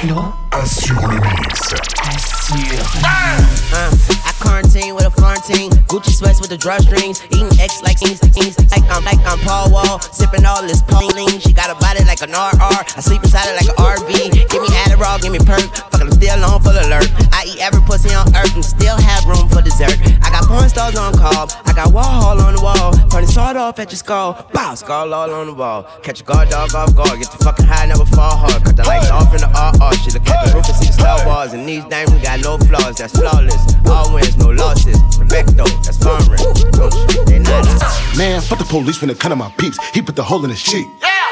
Flow. Assure le mix. Assure. Uh, I quarantine with a Florentine, Gucci sweats with the drawstrings, eating X like ings, ings, like I'm like I'm Paul Wall, sipping all this Pauline. She got a body like an RR, I sleep inside it like an RV. Give me Adderall, give me perk, fuck I'm still on full alert. I eat every pussy on earth and still have room for dessert. I got porn stars on call, I got Warhol on the wall, turn the sword off at your skull, bow, skull all on the wall. Catch a guard dog off guard, get the fucking high, never fall hard. Cut the lights off in the RR, she look the roof and see star wars, and these got no flaws, that's flawless. All wins, no losses. Perfecto, that's foreign. They not Man, fuck the police when they cut on my peeps. He put the hole in the sheet.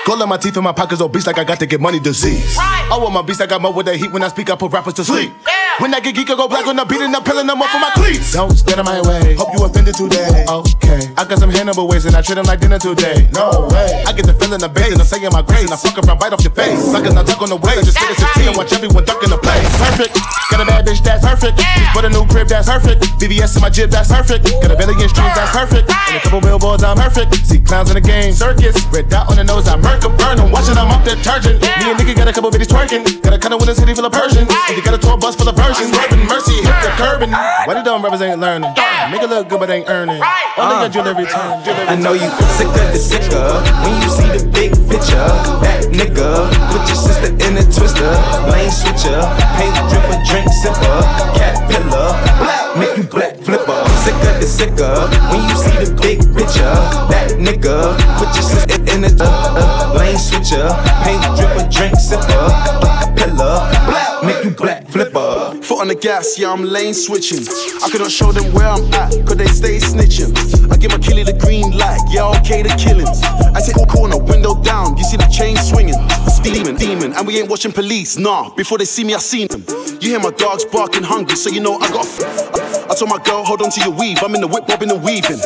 Gold on my teeth and my pockets obese like I got to get money disease. Right. I want my beats, I got more with that heat when I speak, I put rappers to sleep. When I get geek, I go black on the beat and I'm peeling them off for my cleats. Don't stand in my way. Hope you offended today. Okay. I got some Hannibal ways and I treat them like dinner today. No way. I get the feeling the bass and I'm saying my grace and I fuck around right off your face. Suckers not tuck on the way. Just get a 16 and watch everyone duck in the place. Perfect. Got a bad bitch that's perfect. Put a new crib that's perfect. VVS in my jib that's perfect. Got a billion streams that's perfect. And a couple billboards I'm perfect. See clowns in the game. Circus. Red dot on the nose. I murk 'em, burn 'em. Watching I'm up detergent. Me and nigga got a couple bitches twerking. Got a cutter with a city full of Persians. And you got a tour bus full of versions. Urban mercy hit the curbing. Why they dumb rappers ain't learning? Make it look good but ain't earning. Only got drill every time. I know you sick of the sicker when you see the big picture. That nigga, put your sister in a twister, lane switcher, paint dripper, drink sipper, caterpillar, black make you black flipper. Sick of the sicker when you see the big picture. That nigga, put your sister in a uh, uh, lane switcher, paint dripper, drink sipper, caterpillar, Foot on the gas, yeah, I'm lane switching. I cannot show them where I'm at, cause they stay snitching. I give my killie the green light, yeah, okay, the killings. I take a corner, window down, you see the chain swinging. Steaming, demon, and we ain't watching police, nah. Before they see me, I seen them. You hear my dogs barking hungry, so you know I got. F- I, I told my girl, hold on to your weave, I'm in the whip, bobbing and weaving.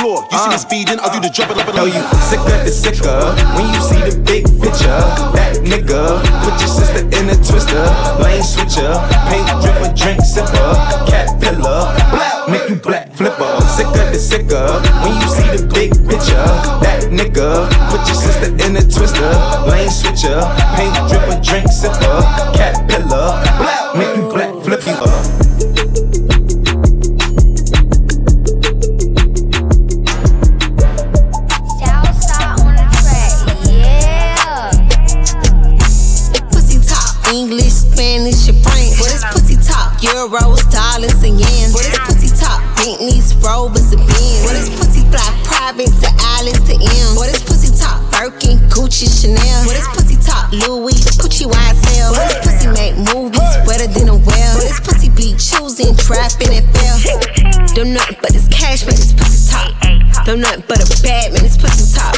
Floor, you see me speeding, I'll do the uh. it up and know you sick of the sicker when you see the big picture. That nigga, put your sister in a twister, lane switcher, paint dripper, drink sipper, caterpillar, black make you black flipper. Sick of the sicker when you see the big picture. That nigga, put your sister in a twister, lane switcher, paint dripper, drink sipper, caterpillar, black make you black flipper. Don't nothing but a bad man, this pussy talk.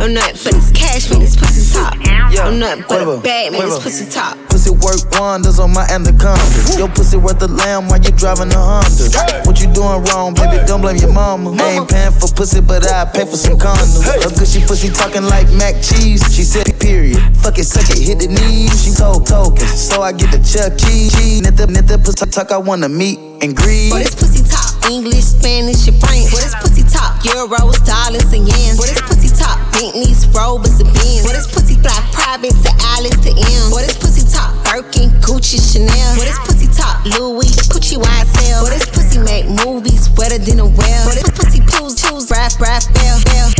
Don't nothing but this cash, man, this pussy talk. Don't nothing but a bad man, this quiver. pussy talk. Pussy work wonders on my anaconda. Your pussy worth a lamb while you driving a Honda. What you doing wrong, baby? Don't blame your mama. I ain't paying for pussy, but I pay for some condoms. A gushy pussy talking like mac cheese. She said, period. Fuck it, suck it, hit the knees. She told token, so I get the Chuck E. Cheese. Knit the, knit the pussy talk, I wanna meet and greet. What is pussy talk? English, Spanish, and French. What is pussy talk? Euros, dollars, and yens. What is pussy talk? Bentleys, Rovers, and Benz. What is pussy fly? Private to Alice to M. What is pussy top? Birkin, Gucci, Chanel. What is pussy top? Louis, Gucci, YSL. What is pussy make movies wetter than a well? What is pussy choose, choose, rap, rap, bell, bell.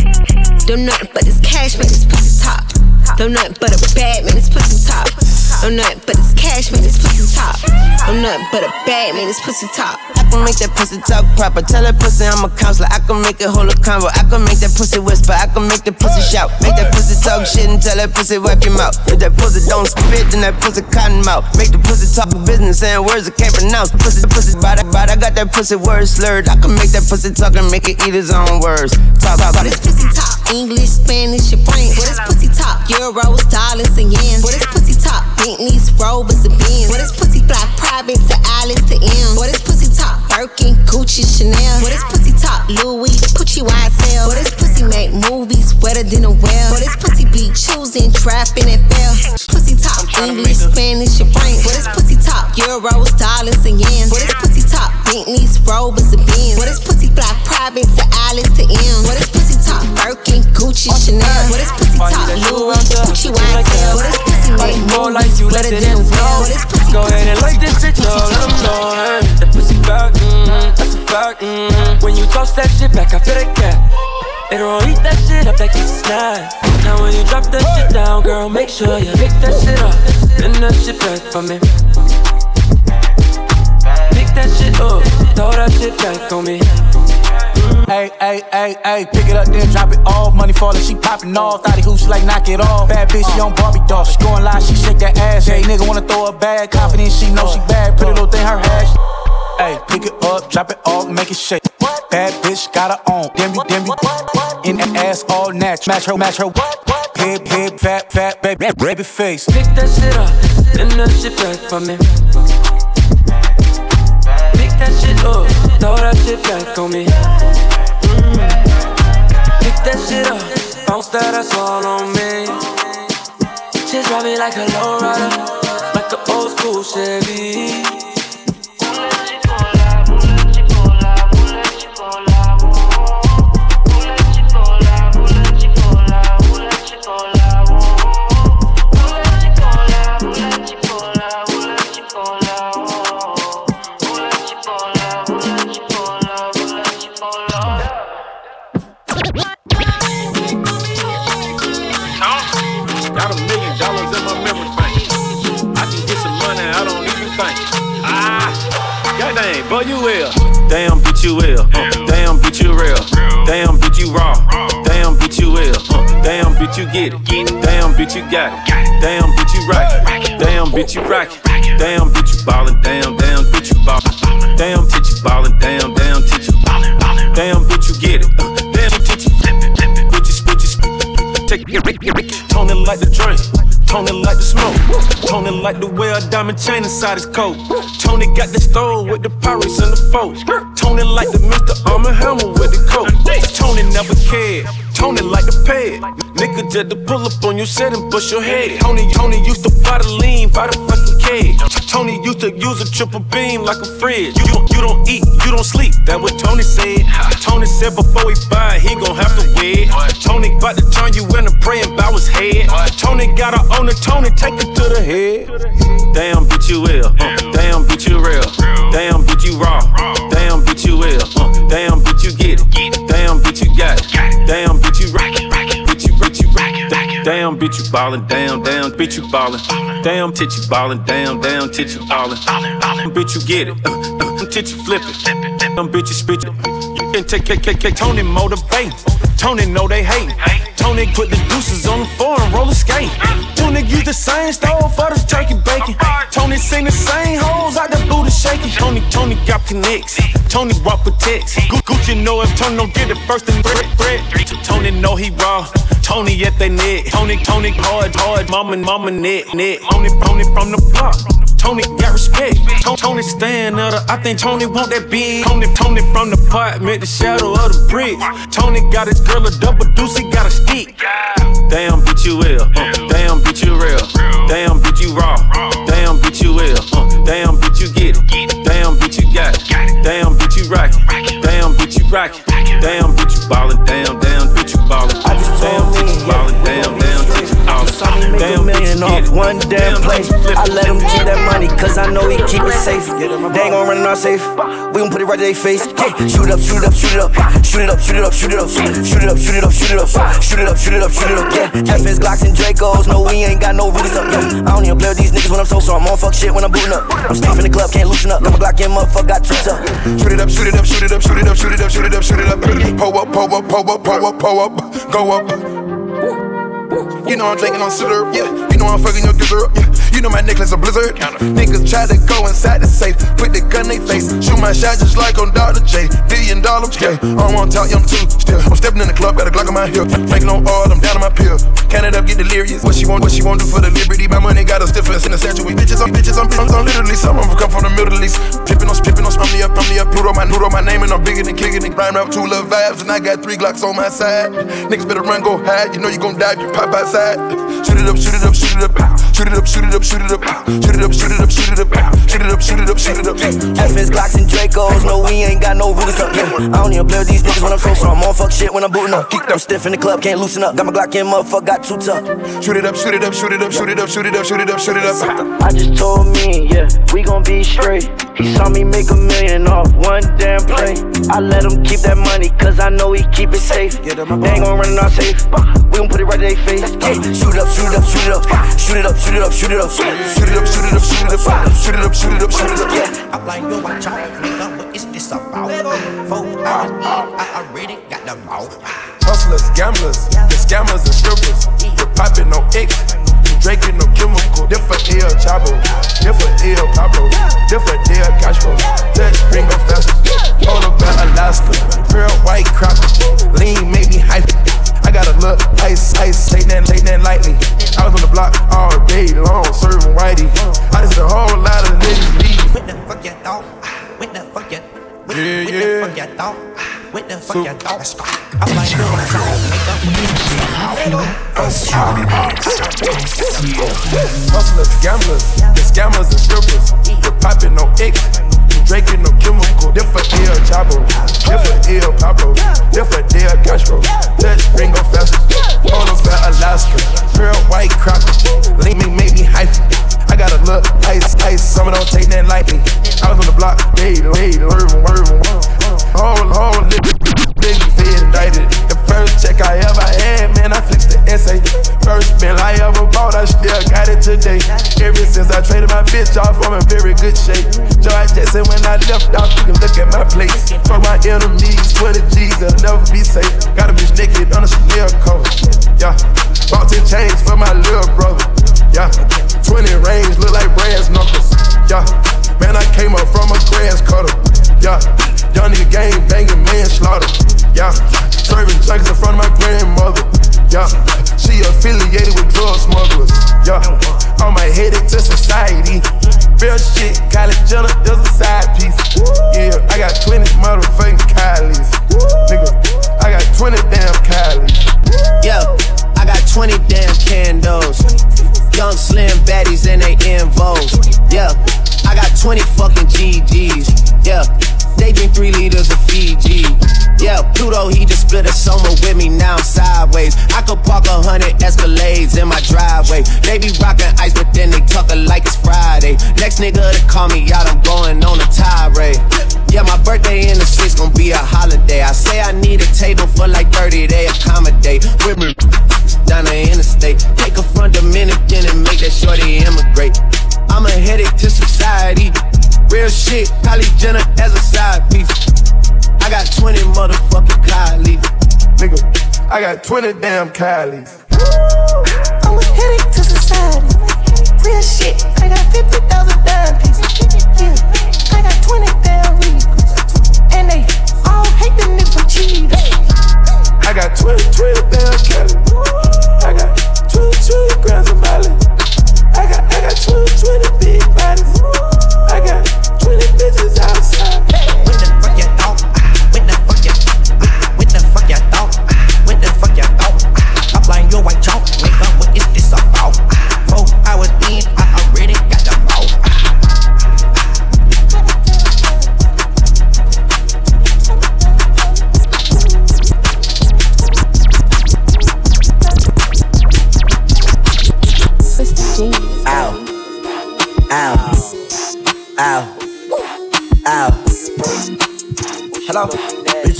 Don't nothing but this cash, man, this pussy talk. Don't nothing but a bad man, this pussy talk. Don't nothing but this cash, man, this pussy talk. Don't nothing but a bad man, this pussy talk. I can make that pussy talk proper. Tell that pussy I'm a counselor. I can make it hold a convo. I can make that pussy whisper. I can make that pussy shout. Make that pussy talk shit and tell that pussy wipe your mouth. If that pussy don't spit, then that pussy cotton mouth. Make the pussy talk business saying words I can't pronounce. Pussy, pussy, bad, bad. I got that pussy word slurred. I can make that pussy talk and make it eat his own words. Talk, talk, What is pussy talk? English, Spanish, and French. What is pussy talk? Euros, dollars, and yens. What is pussy talk? Bentleys, Rovers, and Benz. What is pussy fly? Private to Alice to M. What is pussy talk? Birkin, Gucci, Chanel. What is pussy talk? Louis, Gucci, YSL. What is pussy make movies wetter than a well? What is pussy be choosing, trapping, and fail? Pussy talk? English, Spanish, and French. What is pussy talk? Euros, dollars, and yens. What is pussy talk? Bentleys, Rovers, and Benz. What is pussy fly? Private to Alice to M. What is pussy talk? Birkin, Gucci, Chanel. What is pussy talk? Louis, Gucci, YSL. What is pussy Like more like you let it know. Go ahead and light this bitch up, let them know. Hey. That pussy fat, mm, that's a fact. Mm. When you toss that shit back, I feel the cat. It'll eat that shit up like it's snack. Now when you drop that shit down, girl, make sure you pick that shit up. Then that shit back for me. That shit up, throw that shit back on me. Hey, hey, hey, hey, pick it up, then drop it off. Money falling, she popping off. Thotty who she like knock it off. Bad bitch, she on Barbie doll. She going live, she shake that ass. Hey, nigga wanna throw her bag. Confident, she know she bad. Put a little thing her hash. Hey, pick it up, drop it off, make it shake. Bad bitch got her own. Then we, then we, in that ass all natural. Match her, match her. Head, head, fat, fat, baby, baby face. Pick that shit up, then that shit back for me. Throw that shit back on me. Mm. Pick that shit up, bounce that ass all on me. Just ride me like a low rider, like an old school Chevy. Goddamn, you will. Damn, bitch, you will. Uh, damn, bitch, you real. Damn, bitch, you raw. Damn, bitch, you will. Uh, damn, bitch, you get it. Damn, bitch, you got it. Damn, bitch, you rock it. Damn, bitch, you rock it. Damn, bitch, you ballin'. Damn, damn, bitch, you ballin'. Damn, bitch, you ballin'. Damn, damn, Tony like the drink. Tony like the smoke. Tony like the way a diamond chain inside his coat. Tony got the stove with the pirates and the folk. Tony like the Mr. Armor Hammer with the coat. Tony never cared. Tony like the pad. Nigga just to pull up on you, set and bust your head. Tony, Tony used to buy use a triple beam like a fridge. You don't, you don't eat, you don't sleep. That what Tony said. Tony said before he buy, he gon' have to wed. Tony bout to turn you into praying bout his head. Tony got her on the Tony, take it to the head. Damn, bitch, you ill. Uh, damn, bitch, you real. Damn, bitch, you raw. Damn, bitch, you ill. Uh, damn, bitch, you get it. Damn, bitch, you got it. Damn, bitch, Damn, bitch, you ballin'. Damn, damn, bitch, you ballin'. Damn, tit, you ballin'. Damn, damn, tit, you ballin'. Bitch, you get it. Uh, uh, tit, you flip it. Damn, bitch, you spit it. You can take, take, take, take. Tony motivate. Tony know they hate. Tony put the deuces on the floor and roller skate. Tony use the same stove for the turkey bacon. Tony sing the same hoes out the booty shaking. Tony, Tony got connects. Tony rock protects. Gu- Gucci know if Tony don't get it first and bread, bread. Tony know he raw. Tony at they neck. Tony, Tony hard, hard. Mama, mama neck, neck. Tony, Tony from the block. Tony got respect. Tony, stand up. I think Tony want that big. Tony, Tony from the pot, apartment, the shadow of the bricks. Tony got his girl a double deuce, he got a stick. Damn, bitch, you ill. Uh, damn, bitch, you real. Damn, bitch, you raw. Damn, bitch, you ill. Uh, damn, bitch, you get it. Damn, bitch, you got it. Damn, bitch, you rock it. Damn, bitch, you rock it. Damn, bitch, you ballin'. Damn, damn, bitch, you ballin'. I just Damn, you ballin'. Saw me make a million off one damn Damn, play. bitch, you flip I let him keep that money, cause I know he keep it safe. They ain't gon' run in our safe. We gon' put it right to their face. Yeah, shoot it up, shoot it up, shoot it up. Shoot it up, shoot it up, shoot it up. Shoot it up, shoot it up, shoot it up. Shoot it up, shoot it up, shoot it up. Yeah, FS Glocks and Dracos. No, we ain't got no rubies up. Yeah, I don't even play with these niggas when I'm so so. I'm on fuck shit when I'm booting up. I'm in the club, can't loosen up. Got my Glock in motherfucker, got two tough. Shoot it up, shoot it up, shoot it up, shoot it up, shoot it up, shoot it up, shoot it up. Pull up, pull up, pull up, pull up, pull up, go up. You know I'm drinking on syrup, yeah. You know I'm fucking your gizzard, yeah. You know my necklace a blizzard. Niggas try to go inside the safe, put the gun in their face, shoot my shot just like on Dr. J. Billion dollar, yeah. I don't wanna talk, I'm too still. I'm stepping in the club, got a Glock on my hip, making on oil, I'm down on my pill. Count it up, get delirious. What she want, what she want do for the liberty? My money got a stiff ass in the statue bitches, I'm bitches, I'm bitches, I'm literally some of them come from the Middle East. Pippin' on, pippin' on, me up, me up, Pluto my, Pluto my name, and I'm bigger than kicking it. Rhyme up two love vibes, and I got three Glocks on my side. Niggas better run, go hide. You know you gon' die if you pop outside. Shoot it up, shoot it up, shoot it up, shoot it up, shoot it up, shoot it up, shoot it up, shoot it up, shoot it up, shoot it up, shoot it up, shoot it up. FS Glocks and Dracos. No, we ain't got no rubies up. I don't even play with these niggas when I'm so so. I'm on fuck shit when I'm booting up. I'm stiff in the club, can't loosen up. Got my Glock in, motherfucker, got too tough. Shoot it up, shoot it up, shoot it up, shoot it up, shoot it up, shoot it up, shoot it up. I just told me, yeah, we gon' be straight. He saw me make a million off one damn play. I let him keep that money, cause I know he keep it safe. They ain't gon' run it off safe. We gon' put it right in their face. Yeah. Shoot it up, shoot it up, shoot it up. Shoot it up, shoot it up, shoot it up. Shoot it up, shoot it up, shoot it up. Shoot it up, shoot it up, shoot it up. Yeah. I'm like, yo, watch out, nigga, what is this about? Four hours in, I already got the mouth. Hustlers, gamblers, the scammers and strippers. The poppin' no X, drinking no chemical. Different El Chavo, different El Pablo, different Del Castro. Touch ring go faster. Polar bear Alaska, pearl white cracker. Lean make me hype. I got a look, ice, ice, late that, late that lightly. I was on the block all day long, serving whitey. I just a whole lot of niggas leave. What the fuck you thought? What the fuck you? What Yeah, what yeah. the fuck you thought? What the fuck you thought? I'm like, yo, watch out, nigga, Assure le mix. Hustlers, gamblers, the scammers and strippers. The poppin' no X, drinking no chemical. Different El Chavo, different El Pablo, different Del Castro. Touch ring go faster. Polar bear Alaska, pearl white cracker. Lean me, make me hype. I got a look, ice, ice. Some don't take that lightly. I was on the block, day to day, Irvin, Irvin. Whole, whole nigga, nigga, fed indicted. The first check I ever had, man, I flipped the essay. First bill I ever bought, I still got it today. Ever since I traded my bitch off, I'm in very good shape. Joy Jackson, when I left off, you can look at my place. For my enemies, 20 G's, they'll never be safe. Got a bitch naked on a Chanel coat. Yeah, bought 10 chains for my little brother. Yeah, 20 rings look like brass knuckles. Yeah, man, I came up from a grass cutter. Yeah, young nigga gang banging manslaughter. Yeah, serving in front of my grandmother. Yeah, she affiliated with drug smugglers. Yeah, my headache to society. Real shit, Kylie Jenner is a side piece. Yeah, I got 20 motherfucking Kylies. Nigga, I got 20 damn Kylies. Yeah, I got 20 damn candles. Young slim baddies and they in vogue. Yeah, I got 20 fucking GGs. Yeah, they drink three liters of Fiji. Yeah, Pluto, he just split a summer with me, now I'm sideways. I could park a hundred Escalades in my driveway. They be rockin' ice, but then they talkin' like it's Friday. Next nigga to call me out, I'm going on a tirade. Yeah, my birthday in the six gon' be a holiday. I say I need a table for like 30, they accommodate. With me down the interstate. Take her from Dominican and make that shorty immigrate. I'm a headache to society. Real shit, Kylie Jenner as a side piece. I got 20 motherfucking Kylie. Nigga, I got 20 damn Kylies. I'm a headache to society. Real shit, I got 50,000 dime pieces. Yeah, I got 20 damn records. And they all hate the nigga from cheaters. I got 20, 20 damn Cali. I got 20, 20 grams of Molly. I got, I got 20, 20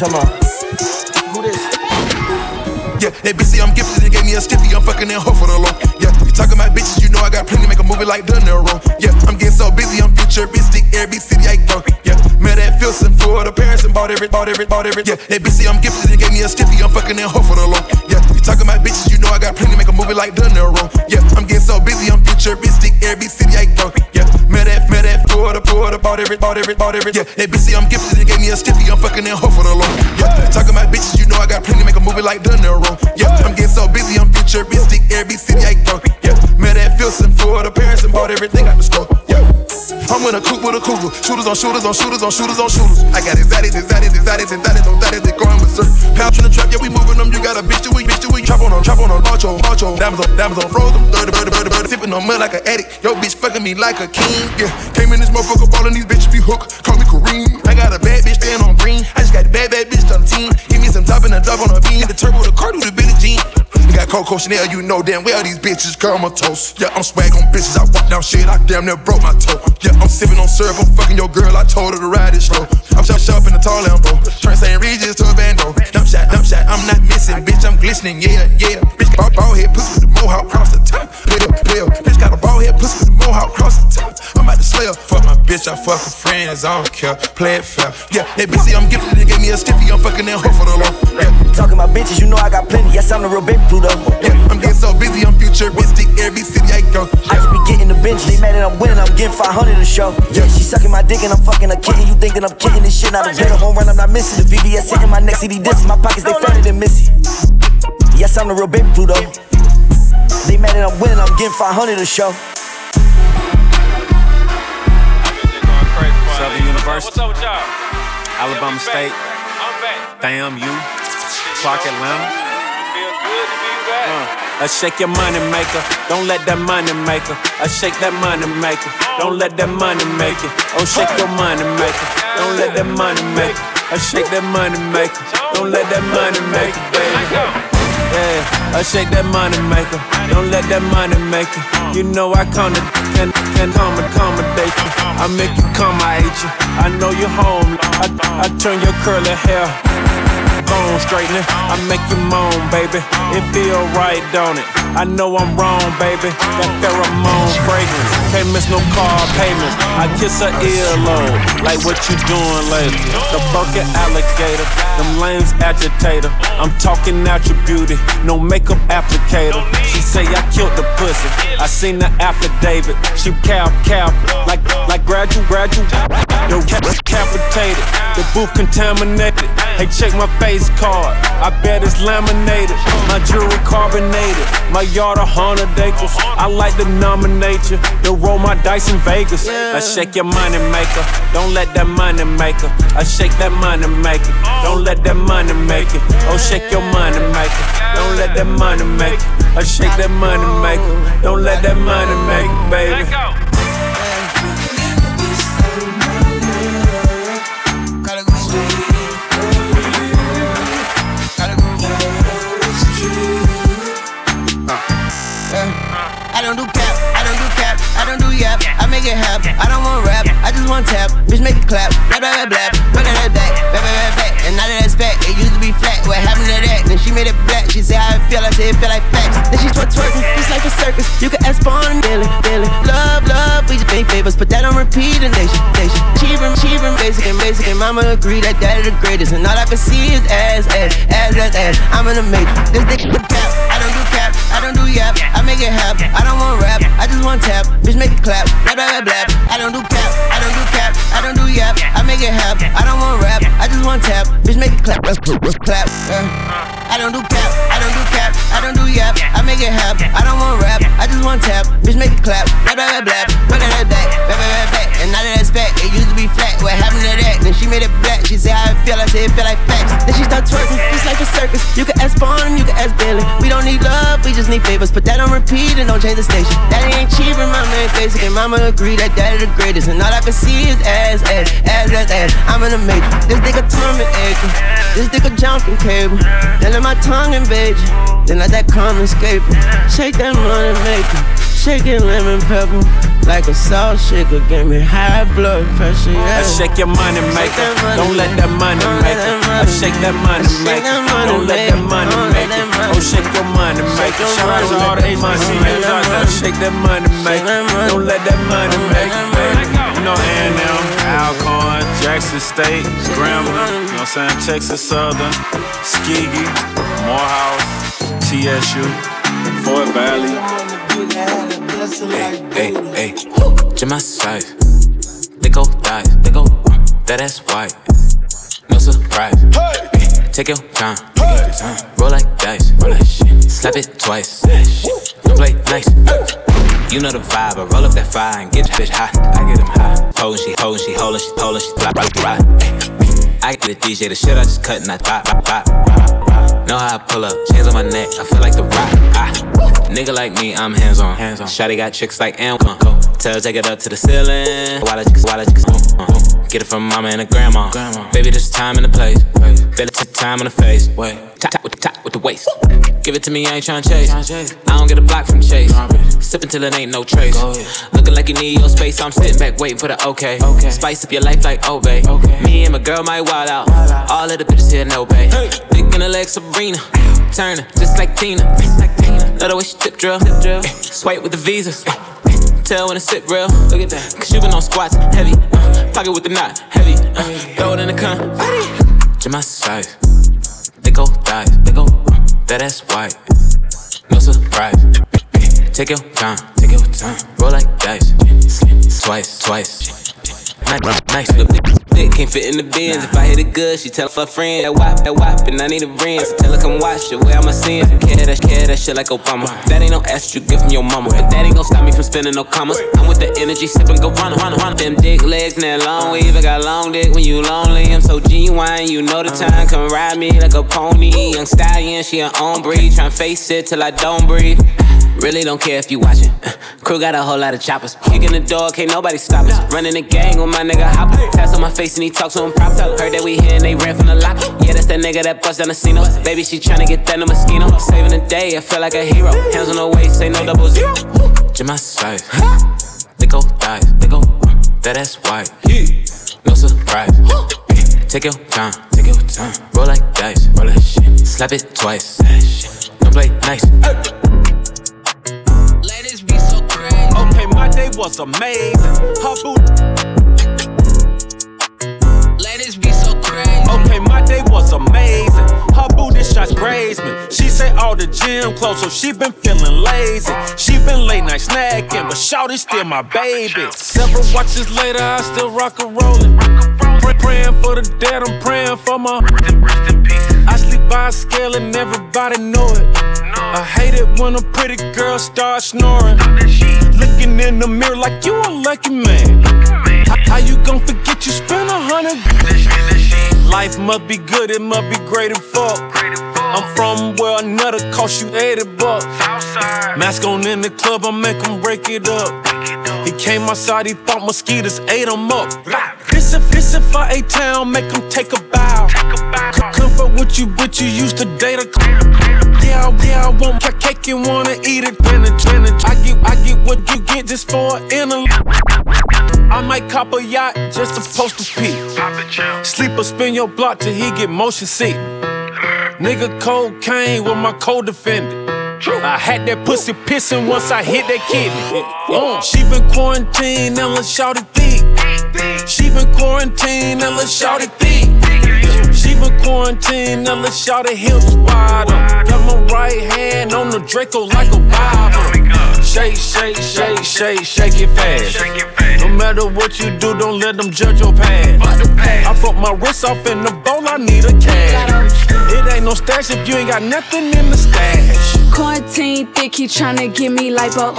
Who this? Yeah, that bitch I'm gifted and gave me a stiffy. I'm fucking that her for the low. Yeah, you talking about bitches, you know I got plenty. Make a movie like De Niro. Yeah, I'm getting so busy, I'm futuristic. Every city I go. Yeah, met at Filson the Paris and bought every, bought every, bought every. Yeah, that bitch I'm gifted and gave me a stiffy. I'm fucking that her for the low. Yeah, you talking about bitches, you know I got plenty. To make a movie like De Niro. Yeah, I'm getting so busy, I'm futuristic. Every city I go. For bought every, bought every, bought every. Yeah, that bitch say I'm gifted and gave me a stiffy. I'm fucking in her for the low. Yeah, talking about bitches, you know I got plenty. Make a movie like De Niro. Yeah, I'm getting so busy, I'm futuristic. Every city I go. Yeah, met at Filson for the Paris and bought everything out the store. Yeah. I'm in a coupe with a cougar. Shooters on shooters on shooters on shooters on shooters. I got exotics, exotics, exotics, exotics, on exotics, they. Pouch in the trap, yeah, we moving them. You got a bitch to eat, bitch to eat. Chop on them, chop on them, macho, macho. Diamonds on, diamonds on, froze them. Dirty, dirty, dirty, dirty. Sipping on mud like an addict. Yo, bitch fucking me like a king. Yeah, came in this motherfucker ballin' these bitches be hooked. Call me Kareem. I got a bad staying on green. I just got the bad, bad bitch on the team. Give me some top and a drop on a bean. The turbo, the car, do the Billie Jean. You got Coco Chanel, you know damn well these bitches comatose. Yeah, I'm swag on bitches, I walk down shit, I damn near broke my toe. Yeah, I'm sipping on syrup, I'm fucking your girl, I told her to ride it slow. I'm shot shop in the tall Lambo, turn St. Regis to a bando. Dump shot, dump shot, I'm not missing, bitch, I'm glistening, yeah, yeah. Bitch, got a ball head pussy with the mohawk cross the top. Player, player, bitch got a ball head pussy with the mohawk cross the top. I'm about to slay her. Fuck my bitch, I fuck her friends, I don't care. Play it fair. Yeah, that bitch see I'm gifted, they gave me a stiffy, I'm fucking that hoe for the law. Yeah. Talking about bitches, you know I got plenty. Yes, I'm the real baby Pluto. Yeah, I'm getting so busy, I'm futuristic. Every city I go. I just be getting the bench. They mad that I'm winning, I'm getting 500 a show. Yeah, she sucking my dick and I'm fucking a kitten. You thinking I'm kicking this shit? Not a better home run, I'm not missing. The VVS hitting my neck, CD discs. My pockets, they fatter than Missy. Yes, I'm the real baby Pluto. They mad that I'm winning, I'm getting 500 a show. Southern University. Alabama State. Damn you. Clark Atlanta. Uh, I shake your money maker. Don't let that money maker. I shake that money maker. Don't let that money make it. Oh, shake your money maker. Don't let that money make it. I shake that money maker. Don't let that money make it, baby. Yeah, I shake that money maker. Don't let that money make it. You know I come to can can accommodate you. I make you come, I hate you. I know you're home. I, I turn your curly hair bone straightening. I make you moan, baby. It feel right, don't it? I know I'm wrong, baby. That pheromone fragrance. Can't miss no car payments. I kiss her earlobe. Like what you doing later? The bucket alligator. Them lanes agitator. I'm talking out your beauty. No makeup applicator. She say I killed the pussy. I seen the affidavit. She cap cap. Like like graduate graduate. Yo, capitated. The booth contaminated. Hey, check my face card. I bet it's laminated. My jewelry carbonated. My yard a hundred acres. I like to nominate you. To roll my dice in Vegas. I shake your money maker. Don't let that money maker. I shake that money maker. Don't let that money make it. Oh, shake your money maker. Don't let that money make it. I shake that money maker. Don't let that money make it, baby. Just want tap. Bitch, make it clap. Blah, blah, blah, blah. Run that back, back, back, back, back. And now that that's back, it used to be flat. What happened to that? Then she made it black. She said how it feel, I said it feel like facts. Then she twerk twerking, just like a circus. You can ask Spawn and Billy, Billy. Love, love, we just make favors. Put that on repeat and nation, nation. Cheering, cheering, basic and basic. And mama agree that daddy the greatest. And all I can see is ass, ass, ass, ass, ass. I'm in the matrix. This dick the cap. I don't do yap. I make it happen. I don't want rap, I just want tap. Bitch, make it clap. Blah, blah, blah, blah. I don't do cap, I don't do cap, I don't do yap. I make it happen. I don't want rap, I just want tap. Bitch, make it clap, Let's clap. I don't do cap, I don't do cap, I don't do yap. I make it happen. I don't want rap, I just want tap. Bitch, make it clap. Blah, blah, blah, blah. Run that back, blah, blah, blah, back. And now that that's back, it used to be flat. What happened to that? Then she made it black. She said how it feel, I said it feel like facts. Then she start twerking, circus. You can ask Spawn, you can ask Billy. We don't need love, we just need favors. Put that on repeat and don't change the station. Daddy ain't cheap, and mama ain't basic. And mama agree that daddy the greatest. And all I can see is ass, ass, ass, ass, ass. I'm in the matrix. This nigga Tommy acre. This nigga jumping cable. Then let my tongue invade you. Then let that come escape. Shake that money maker. Shake it lemon pepper. Like a salt shaker. Give me high blood pressure. Yeah. I shake your money maker. Don't let that money make it. Oh, I shake that money maker. Don't let that money make it. Oh, shake your money maker. Shout out to all the money makers there. Shake that money maker. Don't let that money make it. You know A&M, Alcorn, Jackson State, Grambling, you know what I'm saying? Texas Southern, Skeggy, Morehouse, TSU, Fort Valley. Hey, hey, hey, to my side. They go die, they go, that ass white. No surprise. Hey, take your time, roll like dice, roll that shit. Slap it twice, don't play nice. You know the vibe, I roll up that fire and get your bitch high. I get them high. Hold, she hold, she hold, she hold, she fly, fly, fly. I get the DJ, the shit I just cut and I pop, pop, pop. Know how I pull up, chains on my neck, I feel like the rock. Ah. Nigga like me, I'm hands on. Hands on. Shotty got chicks like Amcon. Tell her take it up to the ceiling. While I just, while I just, uh, uh. Get it from mama and a grandma. grandma. Baby, this time and the place. Feel it, take time on the face. Wait. Top, top with the top with the waist. Give it to me, I ain't tryna chase. I don't get a block from chase. Sip until it ain't no trace. Looking like you need your space, I'm sitting back waiting for the okay. okay. Spice up your life like Obey. Me and my girl might wild out. All of the bitches here no pay. Big in the leg Sabrina. Turner, just like Tina. Love the way she tip drill. Swipe with the visa. Tell when to sit real. Look at that. Cause you been on squats, heavy. Uh, pocket with the knot, heavy. Uh, throw it in the con. my size. They go dive, they go. Uh, that ass white. No surprise. Take your time, take your time. Roll like dice. Twice, twice. Nice. Dick can't fit in the bins. If I hit it good, she tell her friend that wop, that wop, and I need a ring. So tell her come watch it. Where am I seeing? Care that, care that shit like Obama. That ain't no ass you give from your mama, but that ain't gon' stop me from spending no commas. I'm with the energy, sipping, run. Them dick legs and that long way, even got long dick when you lonely. I'm so genuine, you know the time. Come ride me like a pony. Young stallion, she own breed. Tryna face it till I don't breathe. Really don't care if you watching. Uh, crew got a whole lot of choppers. Kicking the door, can't nobody stop us. Running the gang with my nigga Hopper. Tats on my face and he talks to him props. Heard that we here and they ran from the lock. Yeah, that's that nigga that bust down the casino. Baby, she tryna get that no mosquito. Saving the day, I feel like a hero. Hands on the waist, say no double zero. Jemima size. They go dive, they go. Uh, that ass white. No surprise. Take your time, take your time. Roll like dice, roll like shit. Slap it twice. Don't play nice. Okay, my day was amazing. Her boot. Ladies be so crazy. Okay, my day was amazing. Her booty shots grazed me. She say all the gym clothes, so she been feeling lazy. She been late night snacking, but shawty still my baby. Several watches later, I still rock a rollin'. Pray, praying for the dead, I'm praying for my. I sleep by a scale and everybody know it. I hate it when a pretty girl starts snoring. Like you a lucky man. How, how you gon' forget you spent a hundred? Life must be good, it must be great and fuck. I'm from where another cost you 80 bucks. Mask on in the club, I make him break it up. He came outside, he thought mosquitoes ate him up. If, this if I A town, make him take a bow. Comfort with you, but you used to date a Yeah, I- yeah, I want my cake and wanna eat it. Spinach, spinach. I get, I get what you get just for an inner. I might cop a yacht just to post a peek. Sleep or spin your block till he get motion sick. Nigga cocaine with my co-defendant. I had that pussy pissing once I hit that kidney. Uh, she been quarantined and let's shout it thick. She been quarantined and shout it thick. She been quarantined and let's shout it hips wide up. Got my right hand on the Draco like a Bible. Shake, shake, shake, shake, shake it fast. No matter what you do, don't let them judge your past. I broke my wrist off in the bowl, I need a cash. It ain't no stash if you ain't got nothing in the stash. Quarantine thick, he tryna give me lipo.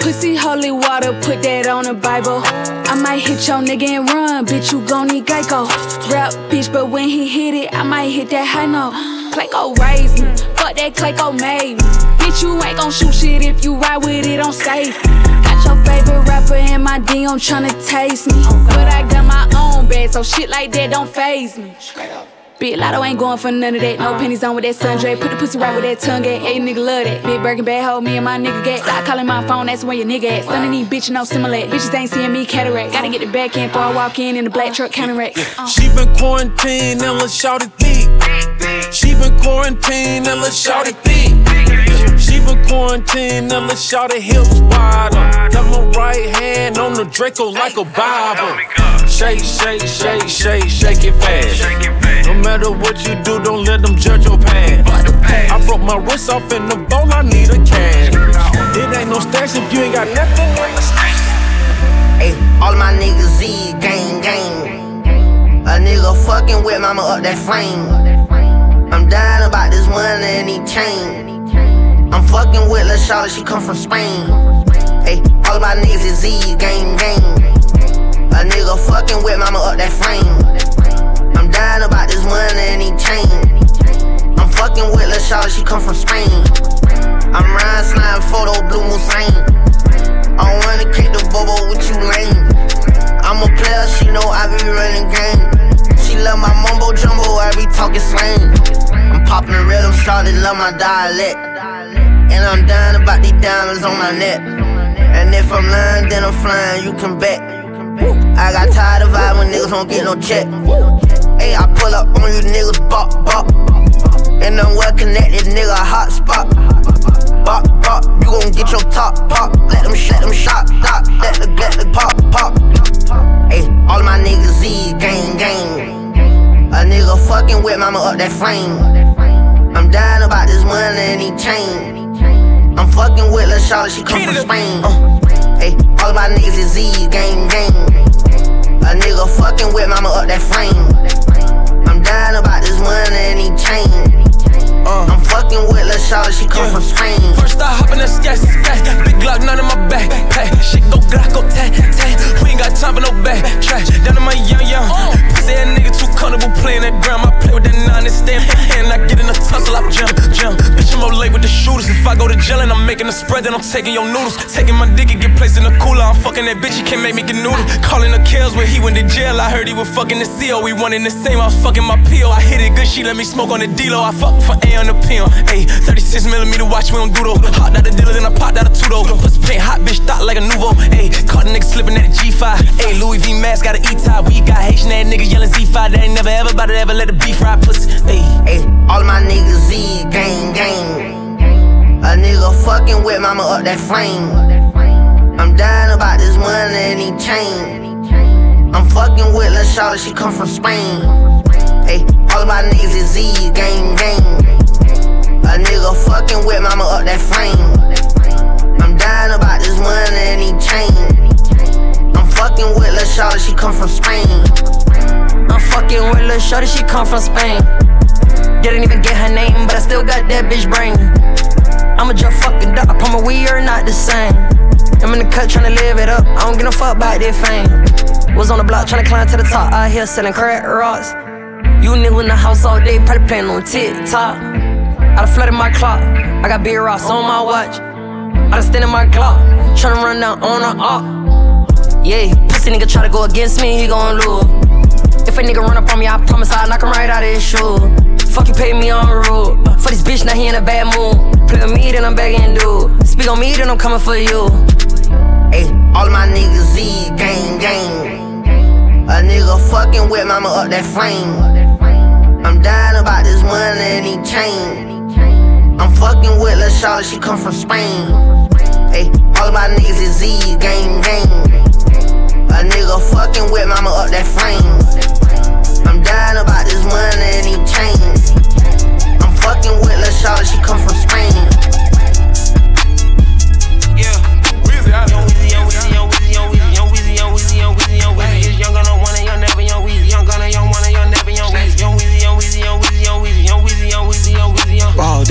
Pussy holy water, put that on the Bible. I might hit your nigga and run, bitch, you gon' need Geico. Rap, bitch, but when he hit it, I might hit that high note. Clayco raised me, fuck that Clayco made me. Bitch, you ain't gon' shoot shit if you ride with it on safe. Got your favorite rapper in my DM tryna taste me. But I got my own bag, so shit like that don't phase me. Big Latto ain't going for none of that. No pennies on with that sundre. Put the pussy right with that tongue at. Yeah, nigga love that. Big Birkin bad hoe, me and my nigga get. Stop calling my phone, that's where your nigga at. Son of these bitch, no similar. Bitches ain't seeing me cataract. Gotta get the back end before I walk in in the black truck counteract. Uh. She been quarantined and let's shout it thick. She been quarantined and let's shout it thick. She been quarantined and let's shout it hips wide. Got my right hand on the Draco like a Bible. Shake, shake, shake, shake, shake it fast. No matter what you do, don't let them judge your past. I broke my wrist off in the bowl, I need a cash. It ain't no stash if you ain't got nothing in the stash. Hey, all my niggas Z gang gang. A nigga fucking with mama up that flame. I'm dying about this one and he chain. I'm fucking with La Charlotte, she come from Spain. Hey, all my niggas is Z gang gang. A nigga fucking with mama up that frame. I'm dying about this one and he chain. I'm fucking with La Charlotte, she come from Spain. I'm riding, sliding photo, blue Musain. I wanna kick the bobo with you lame. I'm a player, she know I be running game. She love my mumbo jumbo, I be talking slang. I'm popping rhythm, started love my dialect. And I'm dying about these diamonds on my neck. And if I'm lying, then I'm flying, you can bet. I got tired of when niggas don't get no check. Hey, I pull up on you niggas, bop, bop. And I'm well connected, nigga, hot spot. Bop, bop, you gon' get your top pop. Let them shut them shot, stop. Let the, let the pop, pop. Hey, all my niggas Z, gang, gang. A nigga fucking with mama up that frame. I'm dying about this money and he chain. I'm fucking with Lil Charlotte, she come from Spain. Uh, all my niggas is Z, gang, gang. A nigga fucking with mama up that frame. I'm dying about this money and he chain. Uh. I'm fucking with Lil Charlotte, she come from Spain. First I hop in the sky, sky. Big Glock, none in my back. Hey, shit go Glock, go tat, tat. We ain't got time for no back trash. Down to my young, young. Pussy ass too playing that ground. I play with that nine and stand hand. I get in a tussle, I jump, jump. Bitch, I'm up late with the shooters. If I go to jail and I'm making a spread, then I'm taking your noodles. Taking my dick and get placed in the cooler. I'm fucking that bitch, he can't make me get noodle. Calling the kills when he went to jail. I heard he was fucking the CO. We in the same, I was fucking my PO. I hit it good, she let me smoke on the D-Lo. I fuck for A on the PM. Ayy, 36 millimeter watch, we don't do though. Hot out the dealer, then I popped out a two though. Pussy paint hot, bitch, thought like a nouveau. Ayy, caught a nigga slipping at the G5. Ayy, Louis V mask, got an E-tie. We got Haitian that nigga yelling Z5. They ain't never ever about to ever let the beef fry pussy. Hey, all my niggas Z, gang, gang. A nigga fucking with mama up that flame. I'm dying about this money and he chain. I'm fucking with Lil Charlotte, she come from Spain. Hey, all my niggas is Z, gang, gang. A nigga fucking with mama up that frame. I'm dying about this money and he chain. I'm fucking with Lil Charlotte, she come from Spain. I'm fucking with Lil Shorty, she come from Spain. Didn't even get her name, but I still got that bitch brain. I'ma just fucking duck, up, I promise we are not the same. I'm in the cut tryna live it up, I don't give no fuck about that fame. Was on the block tryna climb to the top, out here selling crack rocks. You nigga in the house all day, probably playing on TikTok. I done flooded my clock, I got big rocks on my watch. I done stand in my clock, tryna run down on a op. Yeah, pussy nigga try to go against me, he gon' lose. If a nigga run up on me, I promise I'll knock him right out of his shoe. Fuck you, pay me on the road. For this bitch, now he in a bad mood. Play on me, then I'm begging dude. Speak on me, then I'm coming for you. Hey, all of my niggas Z, gang, gang. A nigga fucking with mama up that flame. I'm dying about this money and he chain. I'm fucking with Lil Charlotte, she come from Spain. Hey, all of my niggas is Z, gang, gang. A nigga fucking with mama up that frame. I'm dying about this money and he chain. I'm fucking with Charlotte, she come from Spain.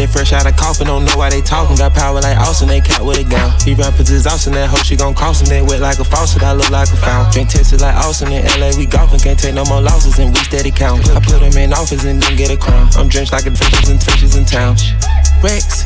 They fresh out of coffin, don't know why they talking. Got power like Austin, they cat with a gown. He rappers his Austin, that hoe she gon' cross him. They wet like a faucet, I look like a fountain. Drink tested like Austin in LA, we golfing, can't take no more losses, and we steady count. I put him in office and then get a crown. I'm drenched like a fishes and fishes in town. Rex.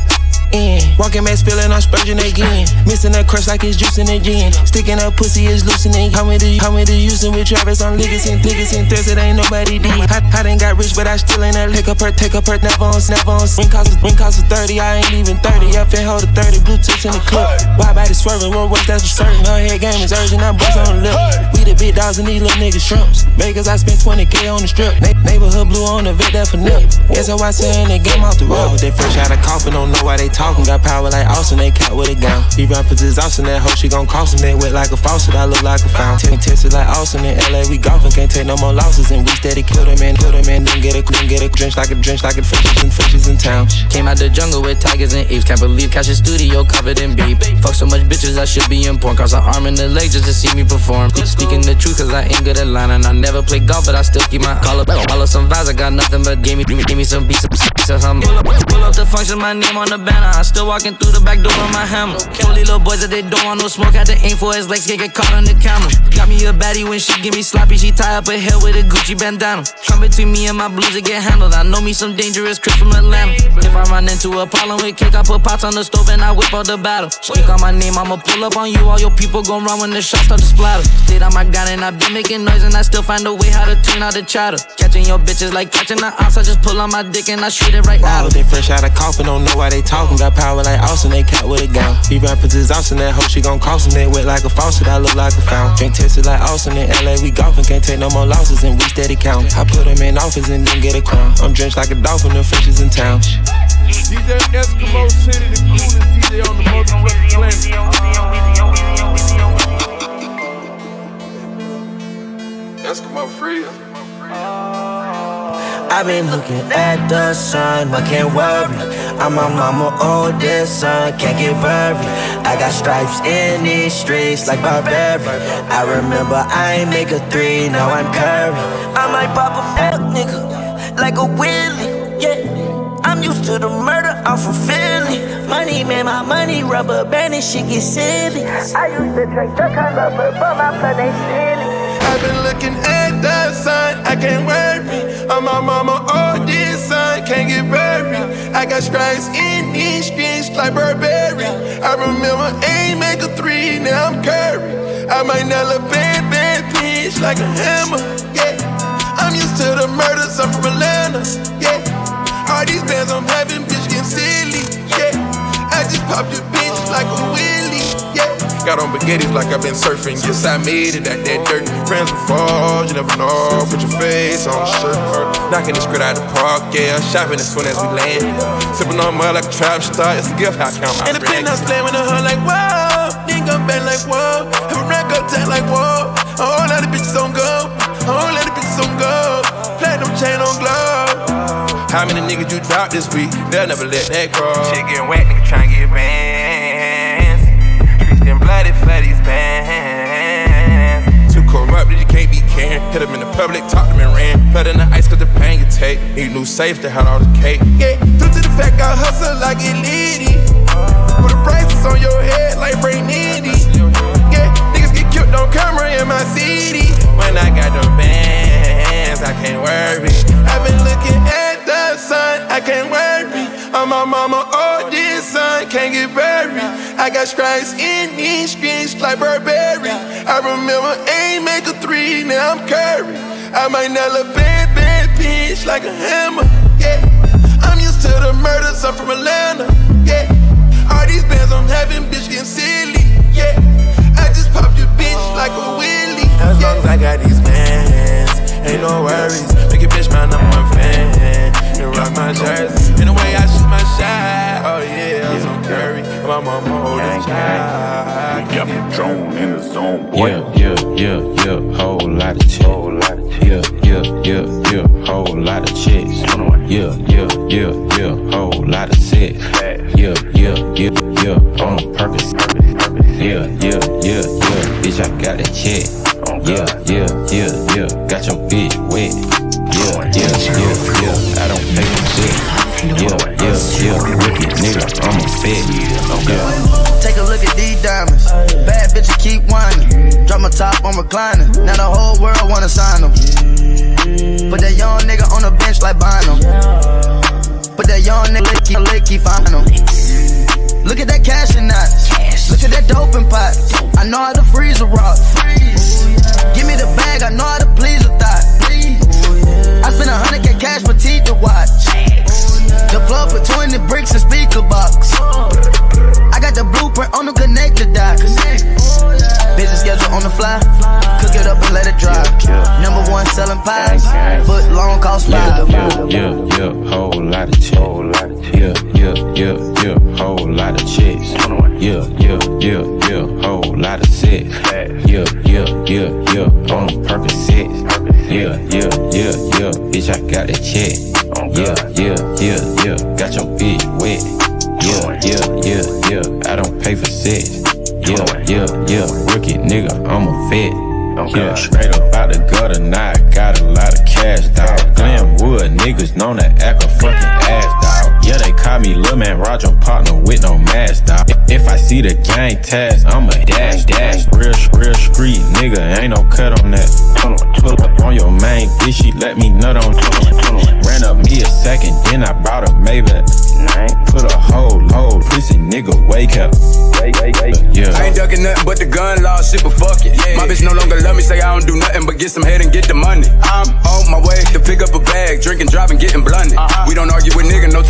In. Walking back, spilling, I'm spurging again. Missing that crush like it's juicing again. Sticking up pussy is loosening. How many, how many using with Travis on niggas and niggas and thirst it ain't nobody did. I, I done got rich, but I still ain't that lick up her, take up her, never on, never on. Ring cost, ring cost is 30, I ain't even 30. Up and hold a 30, Bluetooth in the club. Why body swerving, one work, that's for certain. Her head game is urgent, I'm on the lip. We the big dogs and these little niggas shrimps. Vegas, I spent 20k on the strip. Na- neighborhood blue on the vet, that for nip. Guess how I saying the game off the road. They fresh out of coffin, don't know why they talking. Got power like Austin, they cat with a gown. He rappers is Austin, that hoe she gon' cost him. Wet like a faucet, I look like a fountain. Tested like Austin in LA, we golfing, can't take no more losses. And we steady kill them and kill them and then get a then get a drench like a drench like a fishes and fishes in town. Came out the jungle with tigers and apes. Can't believe catch a studio covered in beef. Fuck so much bitches, I should be in porn. Cross an arm and a leg just to see me perform. Speaking the truth, cause I ain't good at lying. And I never play golf, but I still keep my collar. Follow some vibes, I got nothing but give me, give me, some beats, some some. Pull up, pull up the function, my name on the banner. I still walking through the back door with my hammer. These little boys that they don't want no smoke. Had to aim for his legs, get, get caught on the camera. Got me a baddie when she give me sloppy. She tie up her hair with a Gucci bandana. Come between me and my blues to get handled. I know me some dangerous Chris from Atlanta. If I run into a problem with cake, I put pots on the stove and I whip out the battle. Speak on my name, I'ma pull up on you. All your people gon' run when the shots start to splatter. Stayed on my gun and I been making noise and I still find a way how to tune out the chatter. Catching your bitches like catching the ops. I just pull on my dick and I shoot it right out. they fresh out of coffin, don't know why they talking. Got power like Austin, they cat with a gown. These rappers is Austin, that hoe she gon' cost 'em. They wet like a faucet, I look like a fountain. Drink tested like Austin in LA, we golfing, can't take no more losses and we steady count. I put them in office and then get a crown. I'm drenched like a dolphin, the fishes in town. DJ Eskimo City, the coolest DJ on the motherfucking planet. Eskimo free. I've been looking at the sun, but can't worry. I'm my mama oldest son, can't get worried. I got stripes in these streets like Burberry. I remember I ain't make a three, now I'm Curry. I might pop a fuck nigga like a Willie, yeah. I'm used to the murder, I'm from Philly. Money, man, my money, rubber band, and shit get silly. I used to drink the kind of rubber, but my blood ain't silly. I've been looking at the sun, I can't worry. I'm my mama, all this son, can't get buried. I got stripes in these streets like Burberry. I remember aim make a three, now I'm Curry. I might nail a bad, bad bitch like a hammer, yeah. I'm used to the murders, I'm from Atlanta, yeah. All these bands I'm having, bitch, getting silly, yeah. I just popped your bitch like a. Got on baguettes like I've been surfing. Yes, I made it out that dirt. Friends will fall, you never know. Put your face on a shirt. Knocking the script out the park, yeah. Shopping as soon as we land. Sipping on mud like a trap star. It's a gift, I count my And the penthouse playing with a hun like whoa, nigga I'm bad like whoa, have a rack up tight like whoa. A whole lot of bitches on go, a whole lot of bitches on go. Platinum chain on glove. How many niggas you dropped this week? They'll never let that grow. Shit getting wet, nigga tryna get bands. Bloody for these bands. Too corrupted, you can't be caring. Hit them in the public, talk them and ran. Flood in the ice cause the pain you take. Need new safe to have all the cake. Yeah, due to the fact I hustle like it litty. Put the prices on your head like Ray Nitty. Yeah, niggas get killed on camera in my city. When I got them bands, I can't worry. I've been looking at the sun, I can't worry. I'm my mama, oh, this son, can't get buried. I got stripes in these streets like Burberry. I remember aim make a three, now I'm Curry. I might nail a bad, bad bitch like a hammer, yeah. I'm used to the murders, I'm from Atlanta, yeah. All these bands I'm having, bitch, getting silly, yeah. I just popped your bitch like a wheelie. As long as I got these bands, ain't no worries. Make a bitch my number one fan. And rock my jersey. And the way I shoot my shot, oh yeah, I'm so curry. My mama holding child. Yep, drone in the zone, boy. Yeah, yeah, yeah, yeah, whole lot of chicks. Whole lot of chicks. Yeah, yeah, yeah, yeah, whole lot of chicks. Yeah, yeah, yeah, yeah, whole lot of sex. Yeah, yeah, yeah, yeah, on purpose. Yeah, yeah, yeah, yeah, bitch, I got that check. Oh, yeah, yeah, yeah, yeah, got your bitch wet. Yeah, yeah, yeah, nigga, I'm a fit. Yeah. Take a look at these diamonds. Bad bitch, keep whining. Drop my top, I'm reclining. Now the whole world wanna sign them. Put that young nigga on the bench like Bynum. Put that young nigga licky, licky, find him. Look at that cash and that. Look at that dope and pot. I know how to freeze a rock. Give me the bag, I know how to please a thought. I spent a hundred K cash for teeth to watch. The plug for 20 bricks and speaker box. I got the blueprint on the connector dots. Business schedule on the fly. Cook it up and let it dry. Number one selling pies. Foot long cost five. Yeah, yeah, yeah, whole lot of chicks. Yeah, yeah, yeah, yeah, whole lot of chicks. Yeah, yeah, yeah, yeah, whole lot of sex. Yeah, yeah, yeah, yeah, on purpose sex. Yeah, yeah, yeah, yeah, bitch, I got that check. Yeah, yeah, yeah, yeah, got your bitch wet. Yeah, yeah, yeah, yeah, I don't pay for sex. Yeah, yeah, yeah, rookie nigga, I'm a vet. Yeah, straight up out the gutter, now I got a lot of cash, dawg. Glenwood niggas known to act a fucking ass, dawg. Yeah, they call me, lil' man Roger partner with no mask, dog. If I see the gang task, I'ma dash, dash. Real, real street nigga, ain't no cut on that. Pull up on your main bitch, she let me nut on. Ran up me a second, then I brought a Maybach. Put a whole load, pussy nigga, wake up. Yeah. I ain't ducking nothing but the gun law shit, but fuck it. My bitch no longer love me, say I don't do nothing but get some head and get the money. I'm on my way to pick up a bag, drinking, driving, getting blunted. Uh-huh. We don't argue with nigga, no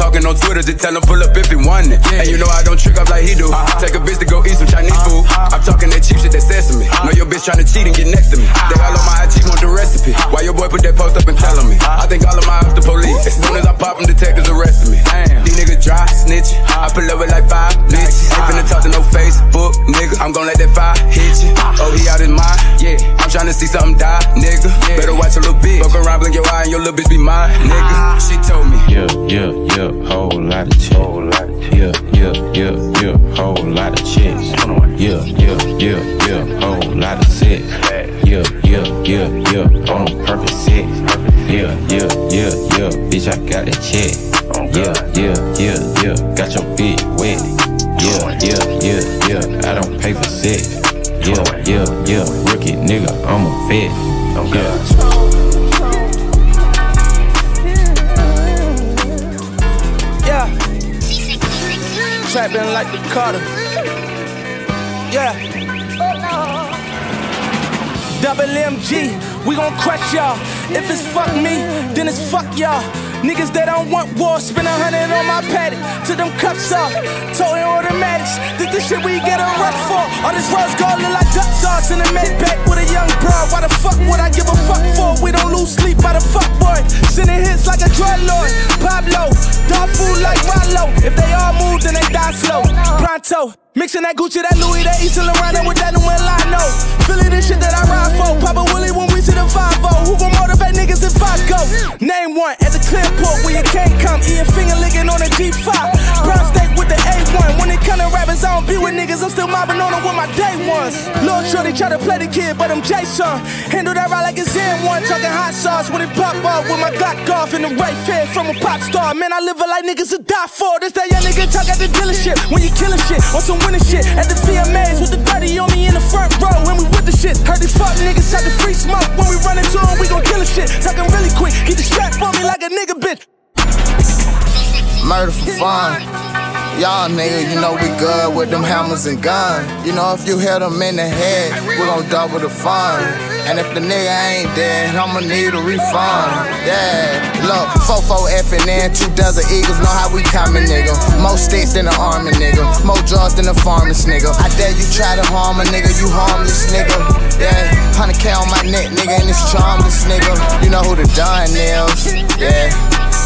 talking on Twitter, just tell him pull up if he want it. And you know I don't trick up like he do. Take a bitch to go eat some Chinese food. I'm talking that cheap shit that sesame. Know your bitch trying to cheat and get next to me. They all on my IG want the recipe. Why your boy put that post up and telling me? I think all of my ops the police. As soon as I pop them, detectives arresting me. Damn. These niggas dry snitching. I pull up with like five bitches. Ain't finna talk to no Facebook, nigga. I'm gon' let that fire hit you. Oh, he out his mind? Yeah. I'm trying to see something die, nigga. Yeah. Better watch a little bitch. Fuck around, blink your eye, and your little bitch be mine, nigga. Ah. She told me. Yeah, yeah, yeah, whole lot of chicks. Yeah, yeah, yeah, yeah, whole lot of chicks. Yeah, yeah, yeah, yeah, whole lot of sex. Yeah, yeah, yeah, yeah, on purpose sex. Yeah, yeah, yeah, yeah, bitch, I got that check. Yeah, yeah, yeah, yeah, got your bitch wet. Yeah, yeah, yeah, yeah, I don't pay for sex. Yeah, yeah, yeah, rookie nigga, I'm a vet. Yeah. Trapping like the Carter. Yeah. Double MG, we gon' crush y'all. If it's fuck me, then it's fuck y'all. Niggas that don't want war, spend a hundred on my paddock. Till them cups off, towing automatics. This the shit we get a rush for. All this rose gold look like duck sauce in a med back with a young broad. Why the fuck would I give a fuck for? We don't lose sleep by the fuck boy. Sending hits like a drug lord. Pablo, dog food like Rollo. If they all move, then they die slow. Pronto. Mixing that Gucci, that Louis, that East Lorana with that new Milano. Feeling this shit that I ride for. Papa Willie when we see the 5 Who gon' motivate niggas if I go? Name one at the Clearport where you can't come. Eating finger licking on a G5. Brown with the A1. When it come to rappers, I don't be with niggas. I'm still mobbing on them with my day ones. Lil' Shorty try to play the kid, but I'm Jason. Handle that right like it's in one. Talking hot sauce when it pop up with my Glock off in the right head from a pop star. Man, I live it like niggas to die for. This that young nigga talk at the dealership when you killing shit on some winning shit at the VMAs with the 30 on me in the front row when we with the shit. Heard these fuck niggas shot the free smoke when we run into them, we gon' kill a shit. Talking really quick, keep the strap on me like a nigga bitch. Murder for fun. Y'all niggas, you know we good with them hammers and guns. You know if you hit them in the head, we gon' double the fun. And if the nigga ain't dead, I'ma need a refund. Yeah, look, 4-4 F and N, two dozen eagles, know how we coming, nigga. More sticks than an army, nigga. More drugs than a pharmacist, nigga. I dare you try to harm a nigga, you harmless, nigga. Yeah, 100k on my neck, nigga, and it's charmless, nigga. You know who the done is. Yeah,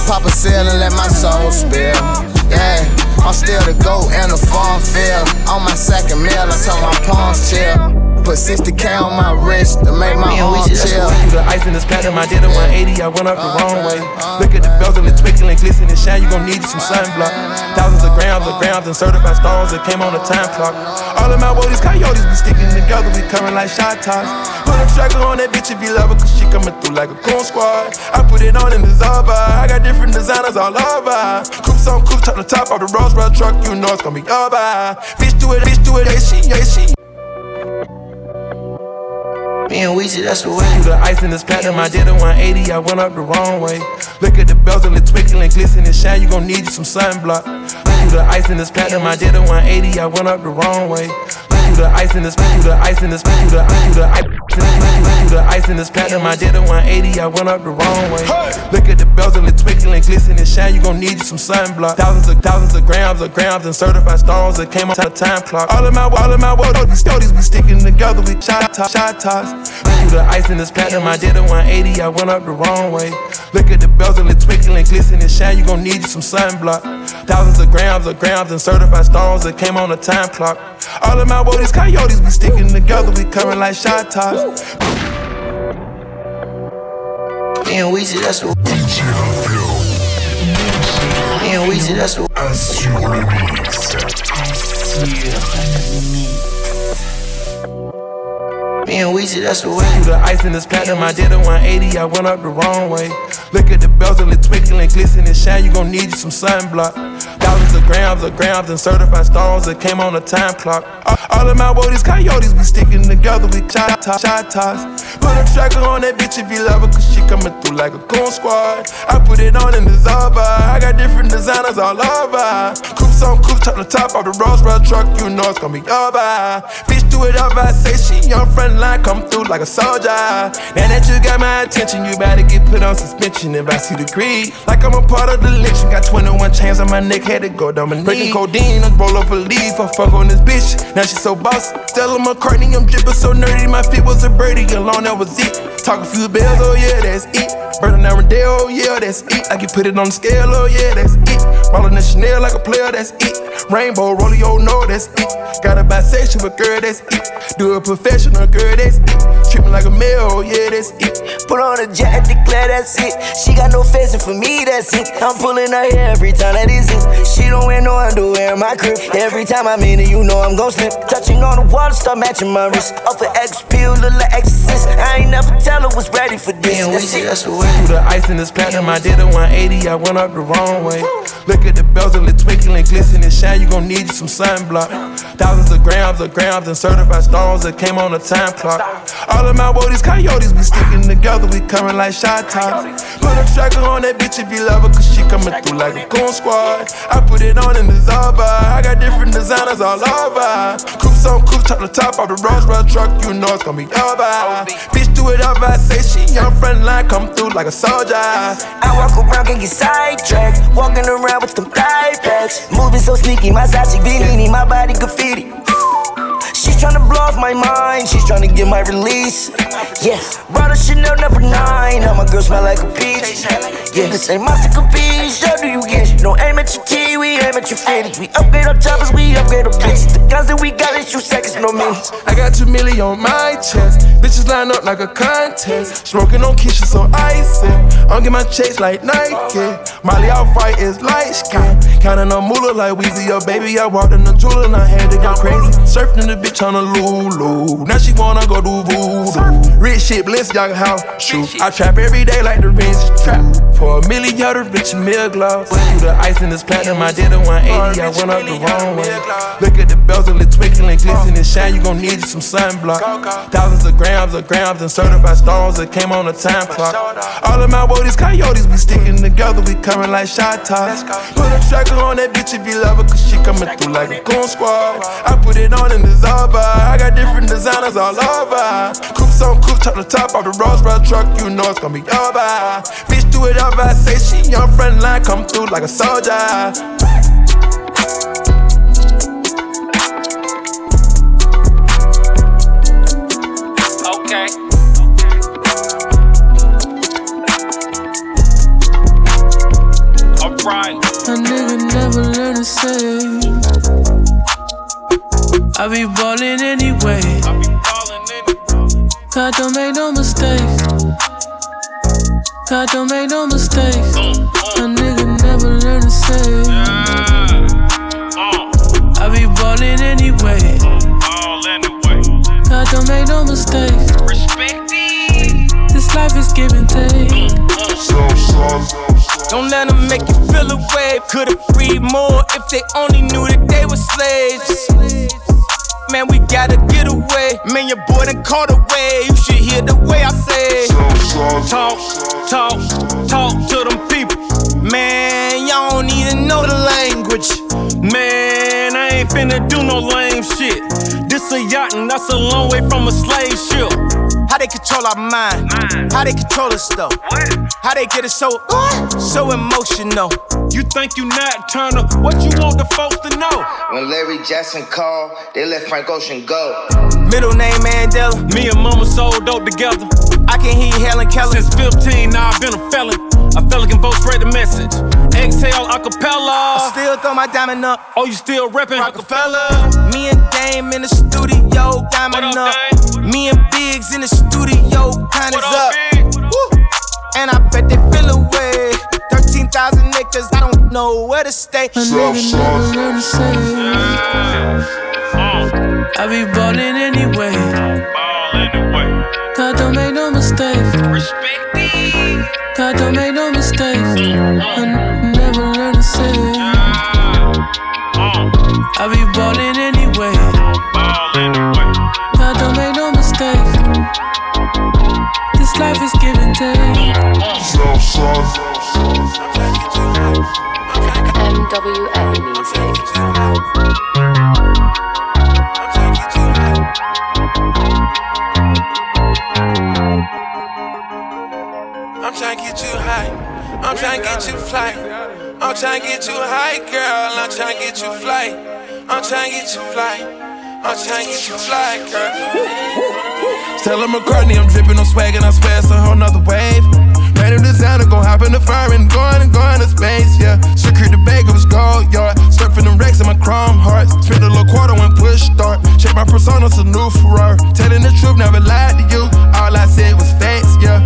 pop a seal and let my soul spill. Yeah. I'm still the goat and the farm field. On my second meal, I told my palms chill. Put 60k on my wrist to make my arm chill. The ice in this pattern, I did a 180, I went up the wrong way. Look at the bells and the twinkling, glisten and shine, you gon' need you some sunblock. Thousands of grams of grams and certified stones that came on the time clock. All of my woodies, coyotes be sticking together, we coming like shot tops. Put a tracker on that bitch if you love her, cause she coming through like a coon squad. I put it on in the Zaba, I got different designers all over. Coops on coops, top the top of the Rolls Royce truck, you know it's gonna be over. Bitch do it, bitch do it, yeah she, yeah she. Me and Weezy, that's the way. Through the ice in this platinum, I did a 180, I went up the wrong way. Look at the bells and the twinkling, glisten and shine, you gon' need you some sunblock. Through the ice in this platinum, I did a 180, I went up the wrong way. Through the ice in this, through the ice in this, through the, through the ice. Through the ice in this platinum, I did a 180, I went up the wrong way. Look at the bells and the twinkling, glisten and shine, you gon' need you some sunblock. Thousands of thousands of grams of grams and certified stones that came on the time clock. All of my, all of my world, all these stories be sticking together, we shot toss, shot toss. Through the ice in this platinum, I did a 180, I went up the wrong way. Look at the bells and the twinkling, glisten and shine, you gon' need you some sunblock. Thousands of grams of grams and certified stones that came on the time clock. All of my woodies, coyotes be sticking together, we coming like shot. Me and Weezy, that's the Me and Weezy, that's the Me and Weezy, that's the way. Through the ice in this platinum, I did a 180, I went up the wrong way. Look at the bells and the twinkling, glisten and shine, you gon' need you some sunblock. Thousands of grams of grams and certified stones that came on the time clock. All, of my woodies, coyotes, we sticking together, we shot toss, shot. Put a tracker on that bitch if you love her, cause she coming through like a coon squad. I put it on in the Zava, I got different designers all over. Coops on coops, top the top of the Rolls Royce truck, you know it's gonna be over. Bitch, do it up, I say she on front line, come through like a soldier. Now that you got my attention, you better get put on suspension if I see the greed. Like I'm a part of the lynching, got 21 chains on my neck, had to go down my knee. Breaking codeine, I roll up a leaf, I fuck on this bitch. Now she so boss. Stella McCartney, I'm drippin' so nerdy, my feet was a birdie, alone that was it. Talk a few bells, oh yeah, that's it. Burning down oh yeah, that's it. I can put it on the scale, oh yeah, that's it. Rollin' the Chanel like a player, that's it. Rainbow, rolling, oh no, that's it. Got a bisexual girl, that's it. Do a professional girl, that's it. Treat me like a male, oh yeah, that's it. Put on a jet, declare that's it. She got no and for me, that's it. I'm pulling her hair every time that is it. She don't wear no underwear in my crib. Every time I'm in it, you know I'm gon' slip. Touching on the water, start matching my wrist. Off an X pill, look like exorcist. I ain't never tell her was ready for this. Damn, we see that's the way. Through the ice in this platinum, I did a 180, I went up the wrong way. Look at the bezel, it twinkling, glistening, shine. You gon' need you some sunblock. Thousands of grams of grams and certified stones that came on the time clock. All of my woodies, coyotes, we sticking together, we coming like shot tops. Put a tracker on that bitch if you love her, cause she coming through like a goon squad. I put it on in the Zava, I got different designers all over. Coops on coops, top the top of the Rolls Royce truck, you know it's gonna be over. Bitch, do it up, I say she on front line, come through like a soldier. I walk around, can get sidetracked. Walking around with them thigh packs. Moving so sneaky, my Sachi Bellini, my body graffiti. Tryna blow off my mind, she's tryna get my release. Yeah, brought a Chanel number nine, now my girl smell like a peach. Yeah, this ain't my piece, how do you get? No aim at your T, we aim at your fitty. We upgrade our choppers, we upgrade our bitches. The guns that we got is two seconds, no minutes. I got two million on my chest. Bitches line up like a contest. Smoking on Keisha, so icy. I'm get my chase like Nike. Molly I'll fight is light skin. Counting on moolah like Weezy, your baby. I walked in the jeweler and I had to go crazy. Surfing the bitch on a Lulu. Now she wanna go do voodoo. Rich shit, Balenciaga house shoot. I trap every day like the rich trap. For a million, y'all the rich meal gloves. Through the ice in this platinum, I did a 180. I went up the wrong way. Look at the bezel, the twinkling, glistening, and shine. You gon' need you some sunblock. Thousands of grams of grams and certified stones that came on the time clock. All of my woodies, coyotes, we sticking together, we coming like shot toss. Put a tracker on that bitch if you love her, cause she coming through like a goon squad. I put it on in the Zava, I got different designers all over. Coops on coops, top the top of the Rolls Royce truck, you know it's gonna be over. Bitch, do it up, I say she on front line, come through like a soldier. I be ballin' anyway. God don't make no mistakes. God don't make no mistakes. A nigga never learn to save. I be ballin' anyway. God don't make no mistakes. This life is give and take. Don't let them make you feel away. Could've freed more if they only knew that they were slaves. Man, we gotta get away. Man, your boy done caught away. You should hear the way I say. Talk, talk, talk to them people. Man, y'all don't even know the language. Man, I ain't finna do no lame shit. This a yacht and that's a long way from a slave ship. How they control our mind? How they control us though? How they get us so so emotional? You think you Nat Turner? What you want the folks to know? When Larry Jackson called, they let Frank Ocean go. Middle name Mandela. Me and Mama sold dope together. I can hear Helen Keller. Since 15, now I've been a felon. A felon can vote spread the message. Exhale acapella. I still throw my diamond up. Oh, you still reppin' Rockefeller? Me and Dame in the studio, diamond up. Me and Biggs in the studio, kind is up. Woo. And I bet they feel away. 13,000 niggas, I don't know where to stay. A nigga never learn to save. I be ballin' anyway. God don't make no mistakes. God don't make no mistakes. I never learn to say. I be ballin' anyway. God don't make no mistakes. This life is give and take. MWM. You high. I'm trying to get you fly. I'm trying to get you high, girl. I'm trying to get you fly. I'm trying to get you fly. I'm trying to get you fly, girl. Stella McCartney, I'm dripping on swag and I swear it's a whole nother wave. Random designer, gon' hop in the fire and going and going to space, yeah. Secure the bag, it was gold, yard. Surfing them racks in my chrome hearts. Spent a little quarter when push start. Check my persona, it's a new Ferrari. Telling the truth, never lied to you. All I said was facts, yeah.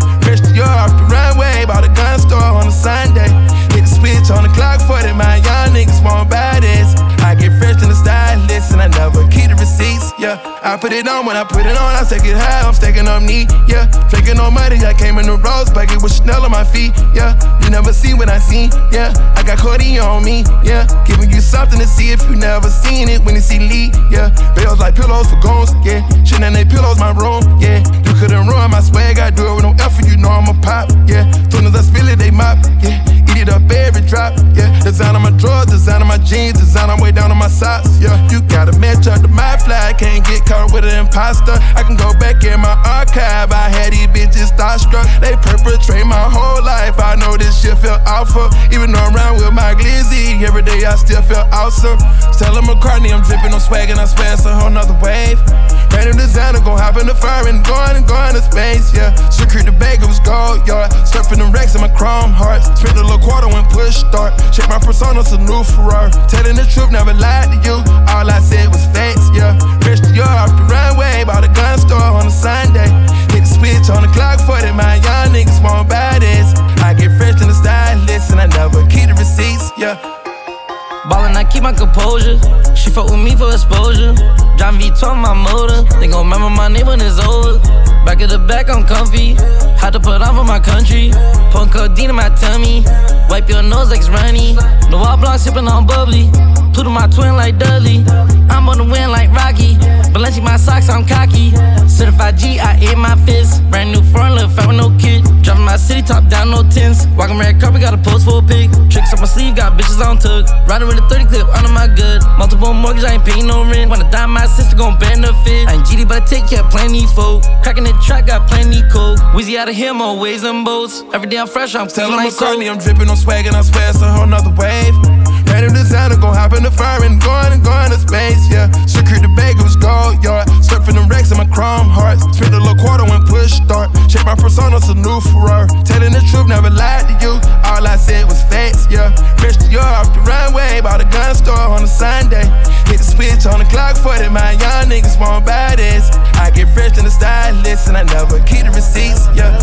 You off the runway, bought a gun store on a Sunday. Hit the switch on the clock for that, my young niggas bodies. I get fresh in the stylist and I never keep the receipts, yeah. I put it on when I put it on, I take it high, I'm stacking up neat, yeah. Flaking on money, I came in the rose bucket with Chanel on my feet, yeah. You never see what I seen, yeah. I got Cardi on me, yeah. Giving you something to see if you never seen it when you see Lee, yeah. Bills like pillows for goons, yeah. Shit Chanel they pillows my room, yeah. You couldn't ruin my swag, I do it with no effort, you know I'm a pop, yeah. Soon as I spill it, they mop, yeah. Eat it up every drop, yeah. Design on my drawers, design on my jeans, design on way down on my socks, yeah. You gotta match up to my fly, can't get caught with an imposter. I can go back in my feel alpha. Even though I'm around with my glizzy, every day I still feel awesome. Stella McCartney, I'm dripping on swag and I swear it's a whole nother wave. Random designer, gon' hop in the fire and going and going to space, yeah. Secret the bag, it was gold, yard. Surfing the racks in my chrome hearts. Spent a little quarter when push start. Check my persona, it's a new Ferrari. Telling the truth, never lied to you. All I said was facts, yeah. Fresh to you off the runway, bought a gun store on a Sunday. Hit the switch on the clock for that, my young niggas want bodies. I get fresh in the stylist and I never keep the receipts, yeah. Ballin', I keep my composure. She fuck with me for exposure. Driving V12 my motor. They gon' remember my name when it's over. Back of the back, I'm comfy. Had to put on for my country. Put codeine in my tummy. Wipe your nose like it's runny. No wall block sippin' on bubbly. Pluto my twin like Dudley. I'm on the win like Rocky. Balenci my socks, I'm cocky. Certified G, I ate my fist. Brand new foreign, little fat with no kid. Driving my city top down, no tents. Walking red carpet, got a post for a pic. Tricks up my sleeve, got bitches on tuck. Riding with a 30 clip under my good. Multiple mortgage, I ain't paying no rent. Wanna die, my sister gon' benefit. I ain't GD, but I take care, playing these folk. Cracking the track, got plenty coke. Wheezy out of here, more ways and boats. Every day I'm fresh, I'm him like. McCartney, I'm dripping on swag and I swear it's a whole nother wave. Random designer, gon' hop in the fire and going and going to space, yeah. Secure the bag, it was gold, yard. Surfing them racks in my chrome hearts. Spent a little quarter when push start. Check my persona, a new Ferrari. Telling the truth, never lied to you. All I said was facts, yeah. Fresh to you off the runway, bought a gun store on a Sunday. Hit the switch on the clock for that, my young niggas want bodies. I get fresh in the stylist and I never keep the receipts, yeah.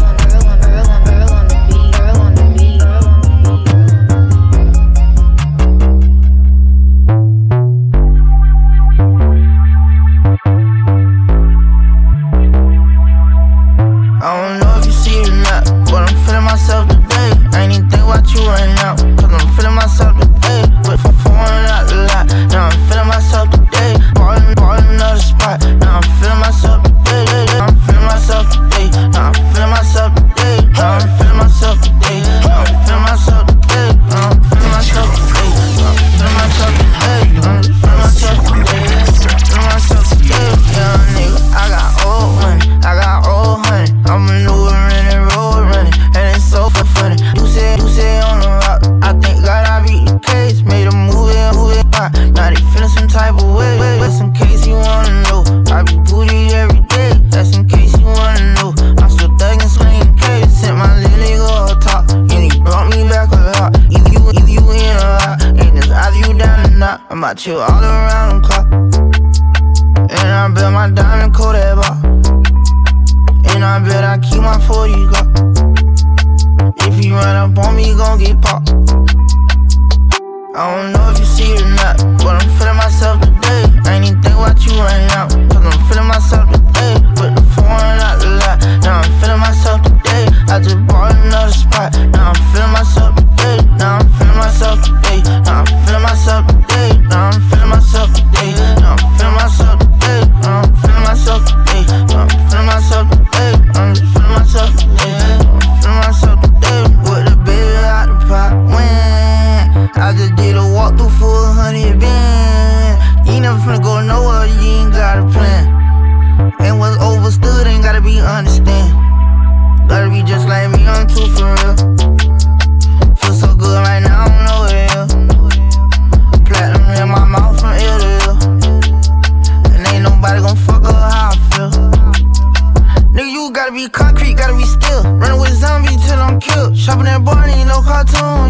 Too for real. Feel so good right now, I don't know it is. Platinum in my mouth from ear to ear. And ain't nobody gon' fuck up how I feel. Nigga, you gotta be concrete, gotta be still. Running with zombies till I'm killed. Shopping at Barney, no cartoon.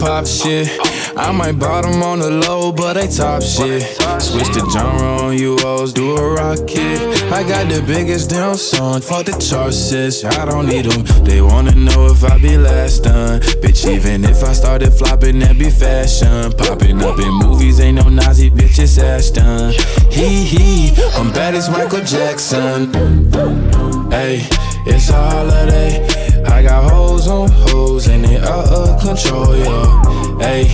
Pop shit? I might bottom on the low, but I top shit. Switch the genre on you hoes, do a rocket. I got the biggest damn song, fuck the chart sis. I don't need them. They wanna know if I be last done. Bitch, even if I started flopping, that be fashion. Popping up in movies, ain't no Nazi bitch, it's Ashton. Hee hee, I'm bad as Michael Jackson. Hey, it's a holiday. I got hoes on hoes and they out of control, yo. Hey,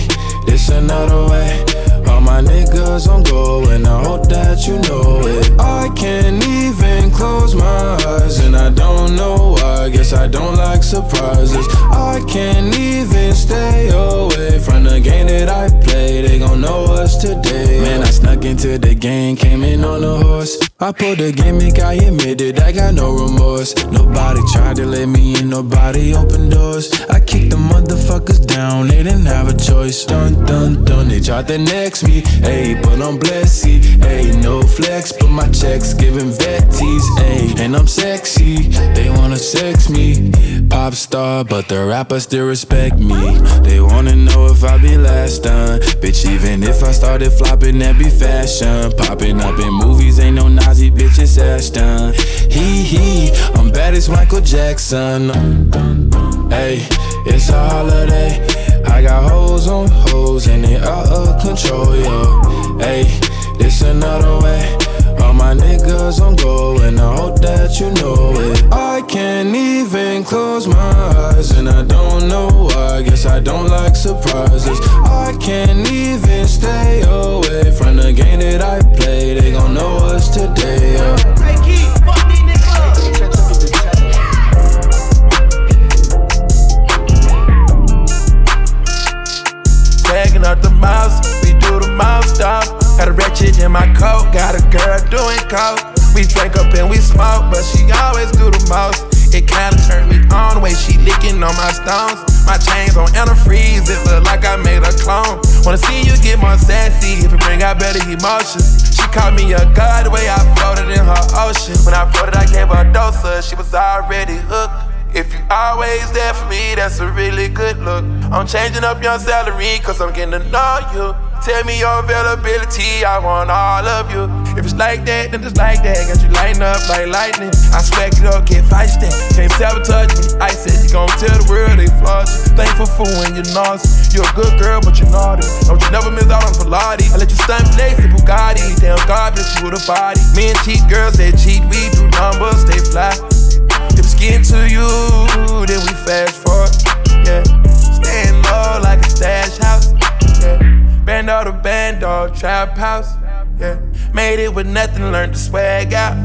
it's another way. All my niggas on go and I hope that you know it. I can't even close my eyes and I don't know why. Guess I don't like surprises. I can't even stay away from the game that I play. They gon' know us today. Man, I snuck into the game, came in on a horse. I pulled the gimmick, I admitted I got no remorse. Nobody tried to let me in, nobody opened doors. I kicked the motherfuckers down, they didn't have a choice. Dun dun dun, they tried to next me. Ayy, but I'm blessed, ayy, no flex, but my checks giving vetties, ayy, and I'm sexy. They wanna sex me, pop star, but the rappers still respect me. They wanna know if I be last done, bitch. Even if I started flopping, that be fashion. Popping up in movies, ain't no Nazi bitch, it's Ashton. Hee hee, I'm bad as Michael Jackson. Hey, it's a holiday. I got hoes on hoes and they out of control, yo. Hey, this another way. All my niggas on go and I hope that you know it. I can't even close my eyes and I don't know why. Guess I don't like surprises. I can't even stay away from the game that I play. They gon' know us today, yeah. Tagging up the mouse, we do the mouse stop. Got a ratchet in my coat, got a girl doing coke. We drink up and we smoke, but she always do the most. It kinda turned me on the way she licking on my stones. My chains on antifreeze, it look like I made a clone. Wanna see you get more sassy if it bring out better emotions. She called me a god the way I floated in her ocean. When I floated, I gave her a dose she was already hooked. If you always there for me, that's a really good look. I'm changing up your salary, cause I'm getting to know you. Tell me your availability, I want all of you. If it's like that, then it's like that. Got you lighting up like lightning. I smack it up, get feisty. Can't sabotage me. I said you gon' tell the world they flaws. Thankful for when you're nauseous. You're a good girl, but you're naughty. Don't you never miss out on Pilates. I let you stunt flex the Bugatti. Damn God bless you with a body. Men cheat, girls they cheat. We do numbers, they fly. Getting to you, then we fast forward. Yeah. Staying low like a stash house. Yeah. Band all the band, dog, trap house. Yeah. Made it with nothing, learned to swag out.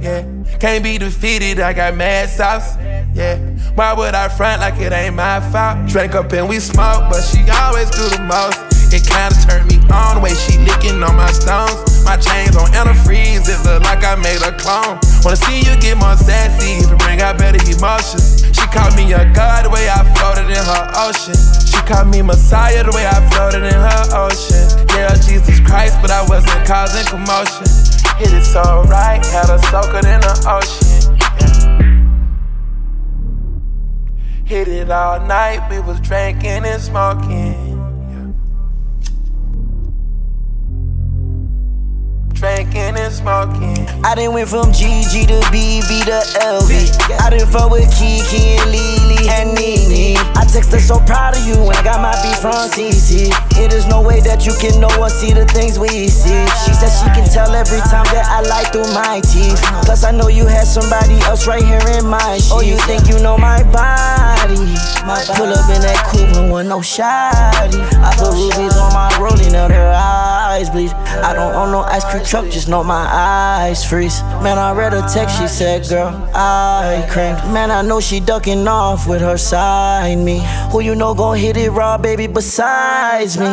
Yeah. Can't be defeated, I got mad sauce. Yeah. Why would I front like it ain't my fault? Drank up and we smoke, but she always do the most. It kinda turned me on the way she licking on my stones. My chains on antifreeze, it look like I made a clone. Wanna see you get more sassy, it bring out better emotions. She called me a god the way I floated in her ocean. She called me Messiah the way I floated in her ocean. Yeah, Jesus Christ, but I wasn't causing commotion. Hit it so right, had her soaking in the ocean. Hit it all night, we was drinking and smoking. Drinking and smoking. I done went from GG to BB to LV. I done fuck with Kiki and Lily and Nene. I text her so proud of you when I got my beat from CC. It is no way that you can know or see the things we see. She said she can tell every time that I lie through my teeth. Plus I know you had somebody else right here in my sheets. Oh, you think you know my body? My pull up in that coupe and with no shoddy. I put rubies on my rolling, now her eyes bleed. I don't own no ice cream truck, just know my eyes freeze. Man, I read a text, she said, girl, I cranked. Man, I know she ducking off with her side me. Who you know gon' hit it raw, baby, besides me?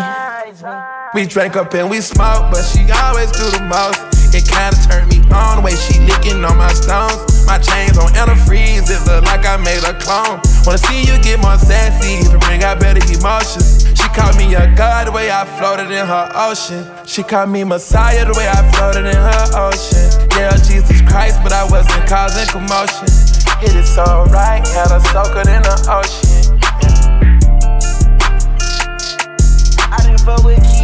We drank up and we smoked, but she always do the most. It kinda turned me on the way she licking on my stones. My chains on antifreeze, it look like I made a clone. Wanna see you get more sassy, it bring out better emotions. She called me a god the way I floated in her ocean. She called me Messiah the way I floated in her ocean. Yeah, Jesus Christ, but I wasn't causing commotion. It so right, had her soaking in the ocean. I didn't fuck with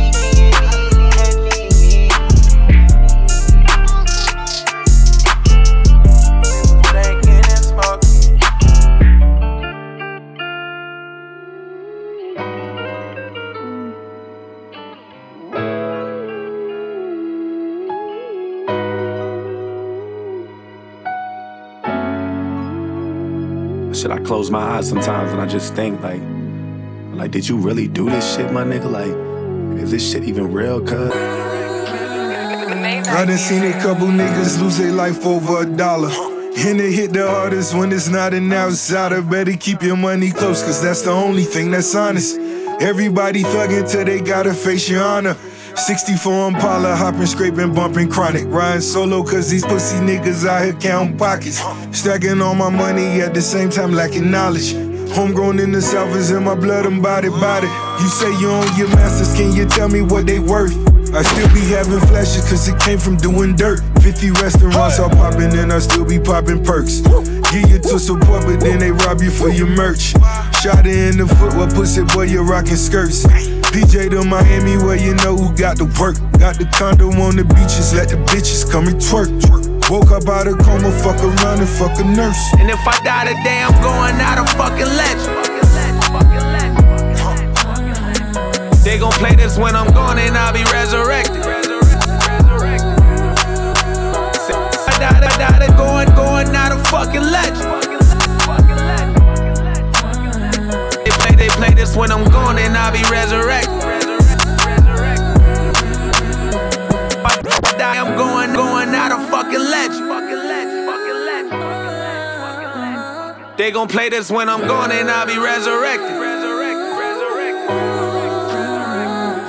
Shit, I close my eyes sometimes and I just think like, like, did you really do this shit, my nigga? Like, is this shit even real, cuz? I done seen a couple niggas lose their life over a dollar. And it hit the hardest when it's not an outsider. Better keep your money close, cause that's the only thing that's honest. Everybody thuggin' till they gotta face your honor. 64 Impala, hopping, scraping, bumping chronic. Riding solo, cause these pussy niggas out here counting pockets. Stacking all my money at the same time lacking knowledge. Homegrown in the south is in my blood and body, body. You say you own your masters, can you tell me what they worth? I still be having flashes cause it came from doing dirt. 50 restaurants all popping and I still be popping perks. Give you to support, but then they rob you for your merch. Shot it in the foot, what pussy boy, you rocking skirts. PJ to Miami, where you know who got the work. Got the condo on the beaches, let the bitches come and twerk. Woke up out of coma, fuck around and fuck a nurse. And if I die today, I'm going out a fucking legend. They gon' play this when I'm gone and I'll be resurrected. I died, I died, going, going out a fucking legend. Play, this when I'm gone and I'll be resurrected. I die, I'm going, going out a fucking legend. They gon' play this when I'm gone and I'll be resurrected.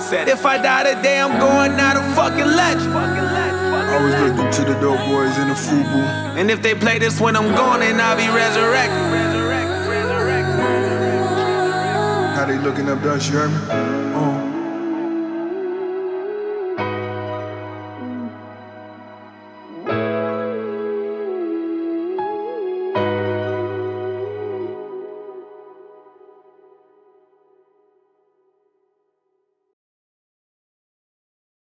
Said if I die today, I'm going out a fucking legend. I was looking to the dope boys in the FUBU. And if they play this when I'm gone, then I'll be resurrected. Looking up us, you me?